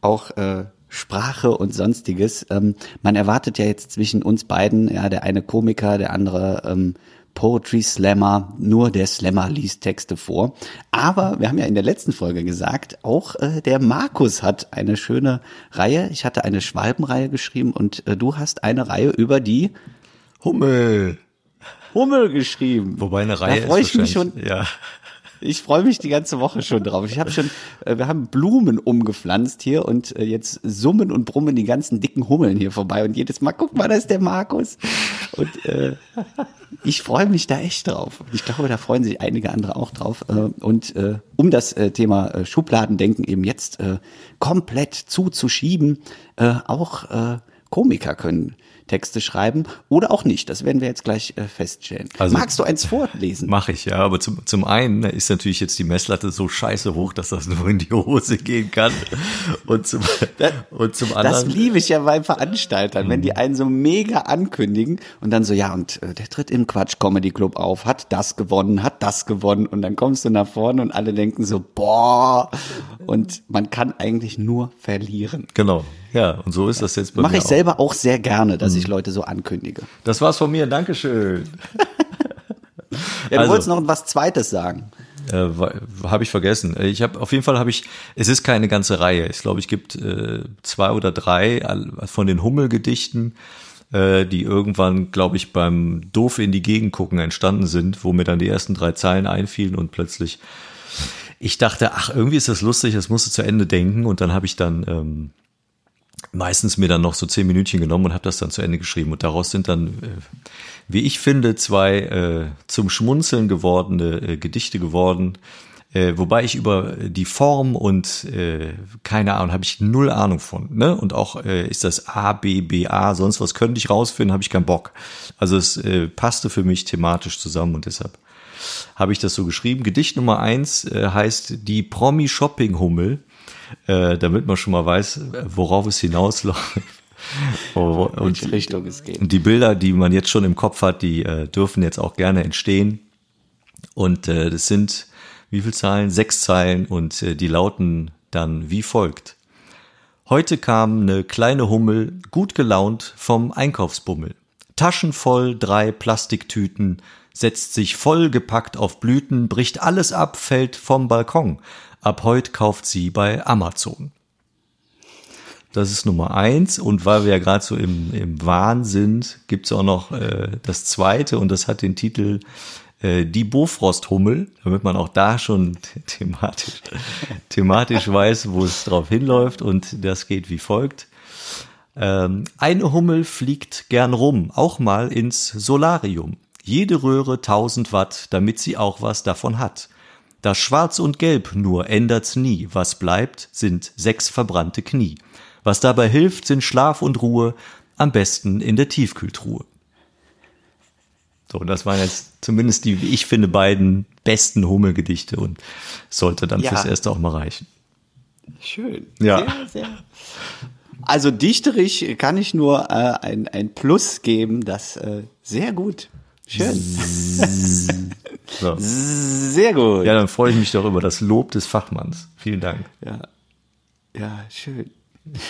auch äh, Sprache und sonstiges. Ähm, man erwartet ja jetzt zwischen uns beiden, ja, der eine Komiker, der andere ähm, Poetry Slammer, nur der Slammer liest Texte vor. Aber wir haben ja in der letzten Folge gesagt, auch äh, der Markus hat eine schöne Reihe. Ich hatte eine Schwalbenreihe geschrieben und äh, du hast eine Reihe über die Hummel. Hummel geschrieben. Wobei eine Reihe da freue ich mich schon. Ja. Ich freue mich die ganze Woche schon drauf. Ich habe schon, äh, wir haben Blumen umgepflanzt hier und äh, jetzt summen und brummen die ganzen dicken Hummeln hier vorbei und jedes Mal, guck mal, da ist der Markus. Und äh, ich freue mich da echt drauf. Ich glaube, da freuen sich einige andere auch drauf. Äh, und äh, um das Thema Schubladendenken eben jetzt äh, komplett zuzuschieben, äh, auch äh, Komiker können Texte schreiben oder auch nicht. Das werden wir jetzt gleich äh, feststellen. Also- Magst du eins vorlesen? Mache ich, ja. Aber zum, zum einen ist natürlich jetzt die Messlatte so scheiße hoch, dass das nur in die Hose gehen kann. Und zum, und zum Das anderen. liebe ich ja bei Veranstaltern, wenn Mhm. die einen so mega ankündigen und dann so, ja, und äh, der tritt im Quatsch Comedy Club auf, hat das gewonnen, hat das gewonnen und dann kommst du nach vorne und alle denken so, boah, und man kann eigentlich nur verlieren. Genau. Ja, und so ist das jetzt bei Mache mir ich auch. selber auch sehr gerne, Mhm. dass ich Leute so ankündige. Das war's von mir. Dankeschön. Ja, du Also- wolltest noch was Zweites sagen. Äh, habe ich vergessen. Äh, Ich habe auf jeden Fall habe ich. Es ist keine ganze Reihe. Ich glaube, ich gibt äh, zwei oder drei von den Hummelgedichten, äh, die irgendwann, glaube ich, beim doof in die Gegend gucken entstanden sind, wo mir dann die ersten drei Zeilen einfielen und plötzlich ich dachte, ach irgendwie ist das lustig, das musst du zu Ende denken und dann habe ich dann ähm, meistens mir dann noch so zehn Minütchen genommen und habe das dann zu Ende geschrieben. Und daraus sind dann, äh, wie ich finde, zwei äh, zum Schmunzeln gewordene äh, Gedichte geworden. Äh, wobei ich über die Form und äh, keine Ahnung, habe ich null Ahnung von. Ne? Und auch äh, ist das A, B, B, A, sonst was könnte ich rausfinden, habe ich keinen Bock. Also es äh, passte für mich thematisch zusammen und deshalb habe ich das so geschrieben. Gedicht Nummer eins äh, heißt die Promi-Shopping-Hummel, äh, damit man schon mal weiß, worauf es hinausläuft. In welche und, Richtung es geht. und die Bilder, die man jetzt schon im Kopf hat, die äh, dürfen jetzt auch gerne entstehen. Und äh, das sind wie viele Zeilen? Sechs Zeilen und äh, die lauten dann wie folgt. Heute kam eine kleine Hummel, gut gelaunt vom Einkaufsbummel. Taschen voll, drei Plastiktüten, setzt sich vollgepackt auf Blüten, bricht alles ab, fällt vom Balkon. Ab heute kauft sie bei Amazon. Das ist Nummer eins. Und weil wir ja gerade so im, im Wahn sind, gibt's auch noch äh, das zweite und das hat den Titel äh, Die Bofrosthummel, damit man auch da schon thematisch, thematisch weiß, wo es drauf hinläuft. Und das geht wie folgt. Ähm, eine Hummel fliegt gern rum, auch mal ins Solarium. Jede Röhre 1000 Watt, damit sie auch was davon hat. Das Schwarz und Gelb nur ändert's nie. Was bleibt, sind sechs verbrannte Knie. Was dabei hilft, sind Schlaf und Ruhe, am besten in der Tiefkühltruhe. So, das waren jetzt zumindest die, wie ich finde, beiden besten Hummelgedichte und sollte dann Ja. fürs Erste auch mal reichen. Schön. Ja. Sehr, sehr. Also dichterisch kann ich nur äh, ein, ein Plus geben, das äh, sehr gut. Schön. So. Sehr gut. Ja, dann freue ich mich doch über das Lob des Fachmanns. Vielen Dank. Ja, ja schön.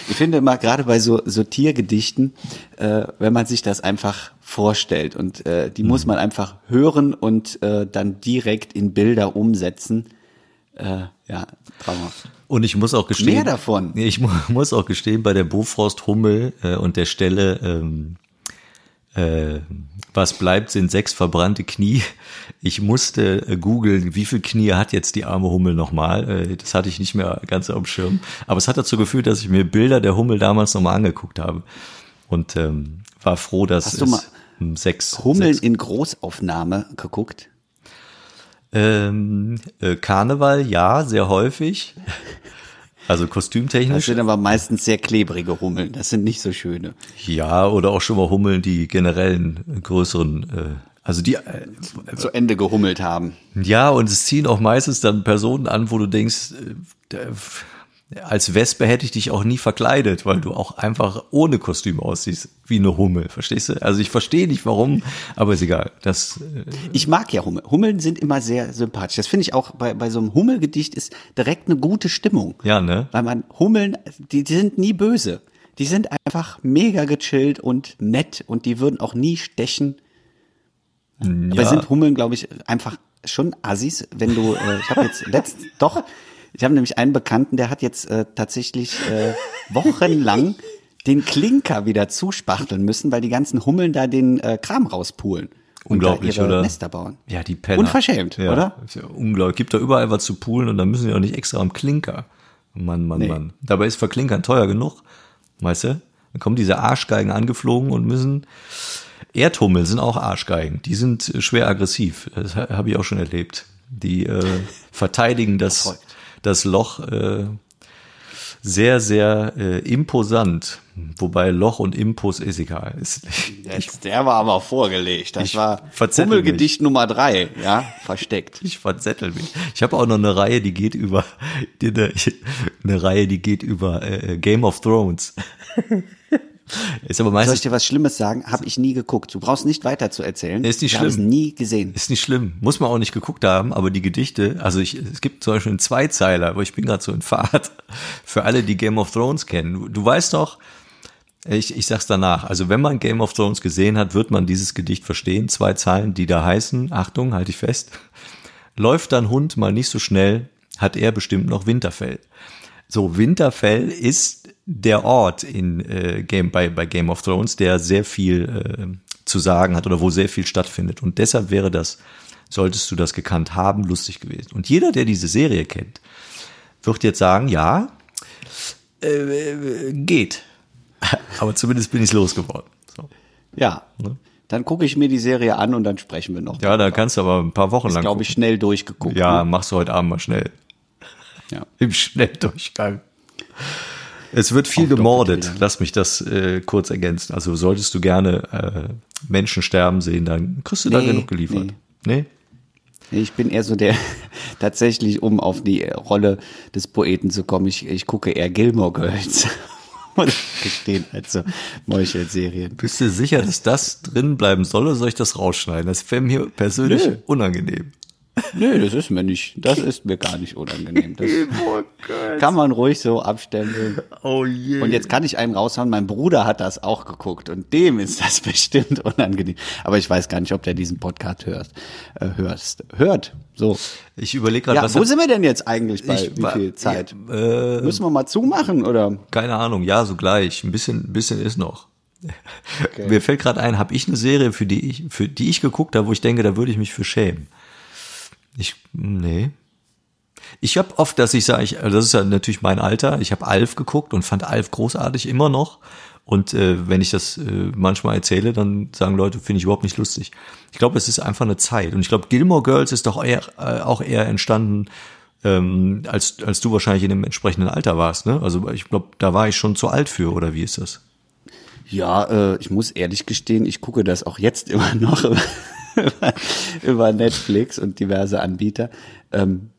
Ich finde mal gerade bei so, so Tiergedichten, äh, wenn man sich das einfach vorstellt und äh, die muss man einfach hören und äh, dann direkt in Bilder umsetzen. Äh, ja, traumhaft. Und ich muss auch gestehen. Mehr davon. Ich mu muss auch gestehen, bei der Bofrost Hummel äh, und der Stelle, ähm, äh, was bleibt, sind sechs verbrannte Knie. Ich musste äh, googeln, wie viel Knie hat jetzt die arme Hummel nochmal. Äh, das hatte ich nicht mehr ganz auf dem Schirm. Aber es hat dazu geführt, dass ich mir Bilder der Hummel damals nochmal angeguckt habe. Und ähm, war froh, dass Hast du es mal um sechs, Hummeln sechs in Großaufnahme geguckt. ähm, äh, Karneval, ja, sehr häufig. Also Das kostümtechnisch. sind aber meistens sehr klebrige Hummeln. Das sind nicht so schöne. Ja, oder auch schon mal Hummeln, die generell einen größeren, äh, also die, äh, Zu Ende gehummelt haben. ja, und es ziehen auch meistens dann Personen an, wo du denkst, äh, als Wespe hätte ich dich auch nie verkleidet, weil du auch einfach ohne Kostüm aussiehst, wie eine Hummel, verstehst du? Also ich verstehe nicht warum, aber ist egal. Das, äh, Ich mag ja Hummeln. Hummeln sind immer sehr sympathisch. Das finde ich auch bei, bei so einem Hummelgedicht ist direkt eine gute Stimmung. ja, ne? Weil man Hummeln, die, die sind nie böse. Die sind einfach mega gechillt und nett und die würden auch nie stechen. Aber Ja. sind Hummeln, glaube ich, einfach schon Assis, wenn du, äh, ich habe jetzt letzt, doch, ich habe nämlich einen Bekannten, der hat jetzt äh, tatsächlich äh, wochenlang den Klinker wieder zuspachteln müssen, weil die ganzen Hummeln da den äh, Kram rauspulen. Unglaublich, oder? Nester bauen. Ja, die Penner. Unverschämt, ja, oder? Ja unglaublich. Gibt da überall was zu poolen und dann müssen die auch nicht extra am Klinker. Mann, Mann, Nee. Mann. Dabei ist Verklinkern teuer genug. Weißt du? Dann kommen diese Arschgeigen angeflogen und müssen. Erdhummel sind auch Arschgeigen. Die sind äh, schwer aggressiv. Das ha- habe ich auch schon erlebt. Die äh, verteidigen das. Das Loch äh, sehr, sehr äh, imposant. Wobei Loch und Impos ist egal. Ist, Jetzt, der war aber vorgelegt. Das Ich war Hummelgedicht Nummer drei, ja, versteckt. ich verzettel mich. Ich habe auch noch eine Reihe, die geht über die, eine, eine Reihe, die geht über äh, Game of Thrones. ist aber Soll ich meistens dir was Schlimmes sagen? Habe ich nie geguckt. Du brauchst nicht weiter zu erzählen. Ist nicht ich habe es schlimm. nie gesehen. Ist nicht schlimm. Muss man auch nicht geguckt haben, aber die Gedichte, also ich, es gibt zum Beispiel einen Zweizeiler, aber ich bin gerade so in Fahrt. Für alle, die Game of Thrones kennen. Du, du weißt doch, ich, ich sag's danach. Also wenn man Game of Thrones gesehen hat, wird man dieses Gedicht verstehen. Zwei Zeilen, die da heißen, Achtung, halte ich fest. Läuft dein Hund mal nicht so schnell, hat er bestimmt noch Winterfell. So, Winterfell ist der Ort in äh, Game, bei, bei Game of Thrones, der sehr viel äh, zu sagen hat oder wo sehr viel stattfindet. Und deshalb wäre das, solltest du das gekannt haben, lustig gewesen. Und jeder, der diese Serie kennt, wird jetzt sagen, ja, äh, geht. Aber zumindest bin ich losgeworden. So. Ja. Dann gucke ich mir die Serie an und dann sprechen wir noch. Ja, da kannst du aber ein paar Wochen ist, lang. glaube ich, schnell durchgeguckt. Ja, Ne? machst du heute Abend mal schnell. Ja. Im Schnelldurchgang. Es wird viel doppelte gemordet. Lass mich das äh, kurz ergänzen. Also solltest du gerne äh, Menschen sterben sehen, dann kriegst du da Nee, genug geliefert. Nee? Ich bin eher so der, tatsächlich, um auf die Rolle des Poeten zu kommen, ich, ich gucke eher Gilmore Girls. Ich gestehen, also Meuchelserien. Bist du sicher, dass das drin bleiben soll oder soll ich das rausschneiden? Das wäre mir persönlich Nö. unangenehm. Nö, das ist mir nicht, das ist mir gar nicht unangenehm. Das kann man ruhig so abstempeln. Oh je. Und jetzt kann ich einen raushauen, mein Bruder hat das auch geguckt und dem ist das bestimmt unangenehm. Aber ich weiß gar nicht, ob der diesen Podcast hört. Äh, hörst. Hört. So. Ich überlege gerade, Ja, was wo sind wir denn jetzt eigentlich bei Ich wie viel Zeit? Ja, äh, Müssen wir mal zumachen oder? keine Ahnung, ja, so gleich. Ein bisschen, ein bisschen ist noch. Mir fällt gerade ein, habe ich eine Serie, für die ich, für die ich geguckt habe, wo ich denke, da würde ich mich für schämen. Ich, nee. Ich habe oft, dass ich sage, ich, also das ist ja natürlich mein Alter, ich habe Alf geguckt und fand Alf großartig immer noch. Und äh, wenn ich das äh, manchmal erzähle, dann sagen Leute, finde ich überhaupt nicht lustig. Ich glaube, es ist einfach eine Zeit. Und ich glaube, Gilmore Girls ist doch eher, äh, auch eher entstanden, ähm, als, als du wahrscheinlich in dem entsprechenden Alter warst. Ne? Also ich glaube, da war ich schon zu alt für, oder wie ist das? Ja, äh, ich muss ehrlich gestehen, ich gucke das auch jetzt immer noch über, Netflix und diverse Anbieter. Ähm,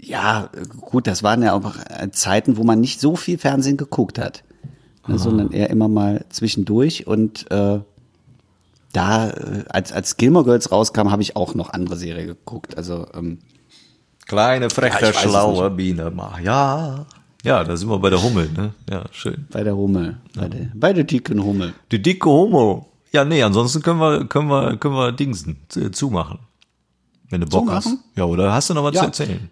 ja, gut, das waren ja auch äh, Zeiten, wo man nicht so viel Fernsehen geguckt hat, ne, sondern eher immer mal zwischendurch und äh, da, äh, als, als Gilmore Girls rauskam, habe ich auch noch andere Serien geguckt. Also ähm, Kleine, freche, Ja, schlaue Biene. Ja. Ja, da sind wir bei der Hummel, ne? Ja, schön. bei der Hummel, bei, der, bei der dicken Hummel. Die dicke Homo. Ja, nee, ansonsten können wir, können wir, können wir Dingsen zu- zumachen. Wenn du Bock Zumachen? hast. Ja, oder hast du noch was Ja. zu erzählen?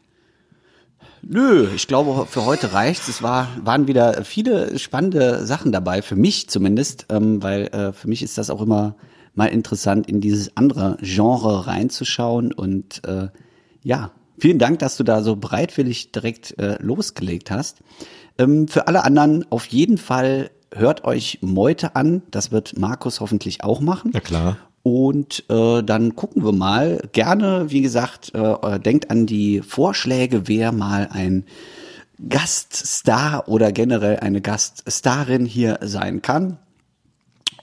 Nö, ich glaube, für heute reicht's. Es war, waren wieder viele spannende Sachen dabei, für mich zumindest, ähm, weil äh, für mich ist das auch immer mal interessant, in dieses andere Genre reinzuschauen. Und äh, ja, vielen Dank, dass du da so bereitwillig direkt äh, losgelegt hast. Ähm, für alle anderen auf jeden Fall hört euch Meute an. Das wird Markus hoffentlich auch machen. Ja, klar. Und äh, dann gucken wir mal. Gerne, wie gesagt, äh, äh, denkt an die Vorschläge, wer mal ein Gaststar oder generell eine Gaststarin hier sein kann.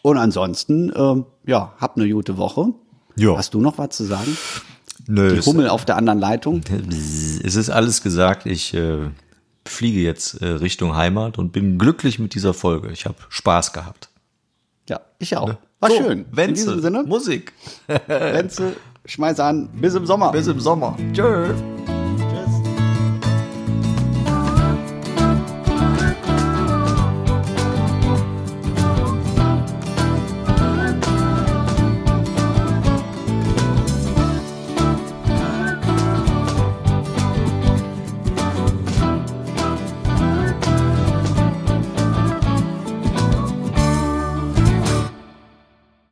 Und ansonsten, äh, ja, habt eine gute Woche. Ja. Hast du noch was zu sagen? Nö, Die Hummel auf der anderen Leitung. es ist alles gesagt. Ich äh, fliege jetzt äh, Richtung Heimat und bin glücklich mit dieser Folge. Ich habe Spaß gehabt. Ja, ich auch. War So, schön. In Wenzel, diesem Sinne, Musik. Wenzel, schmeiß an. Bis im Sommer. Bis im Sommer. Tschö.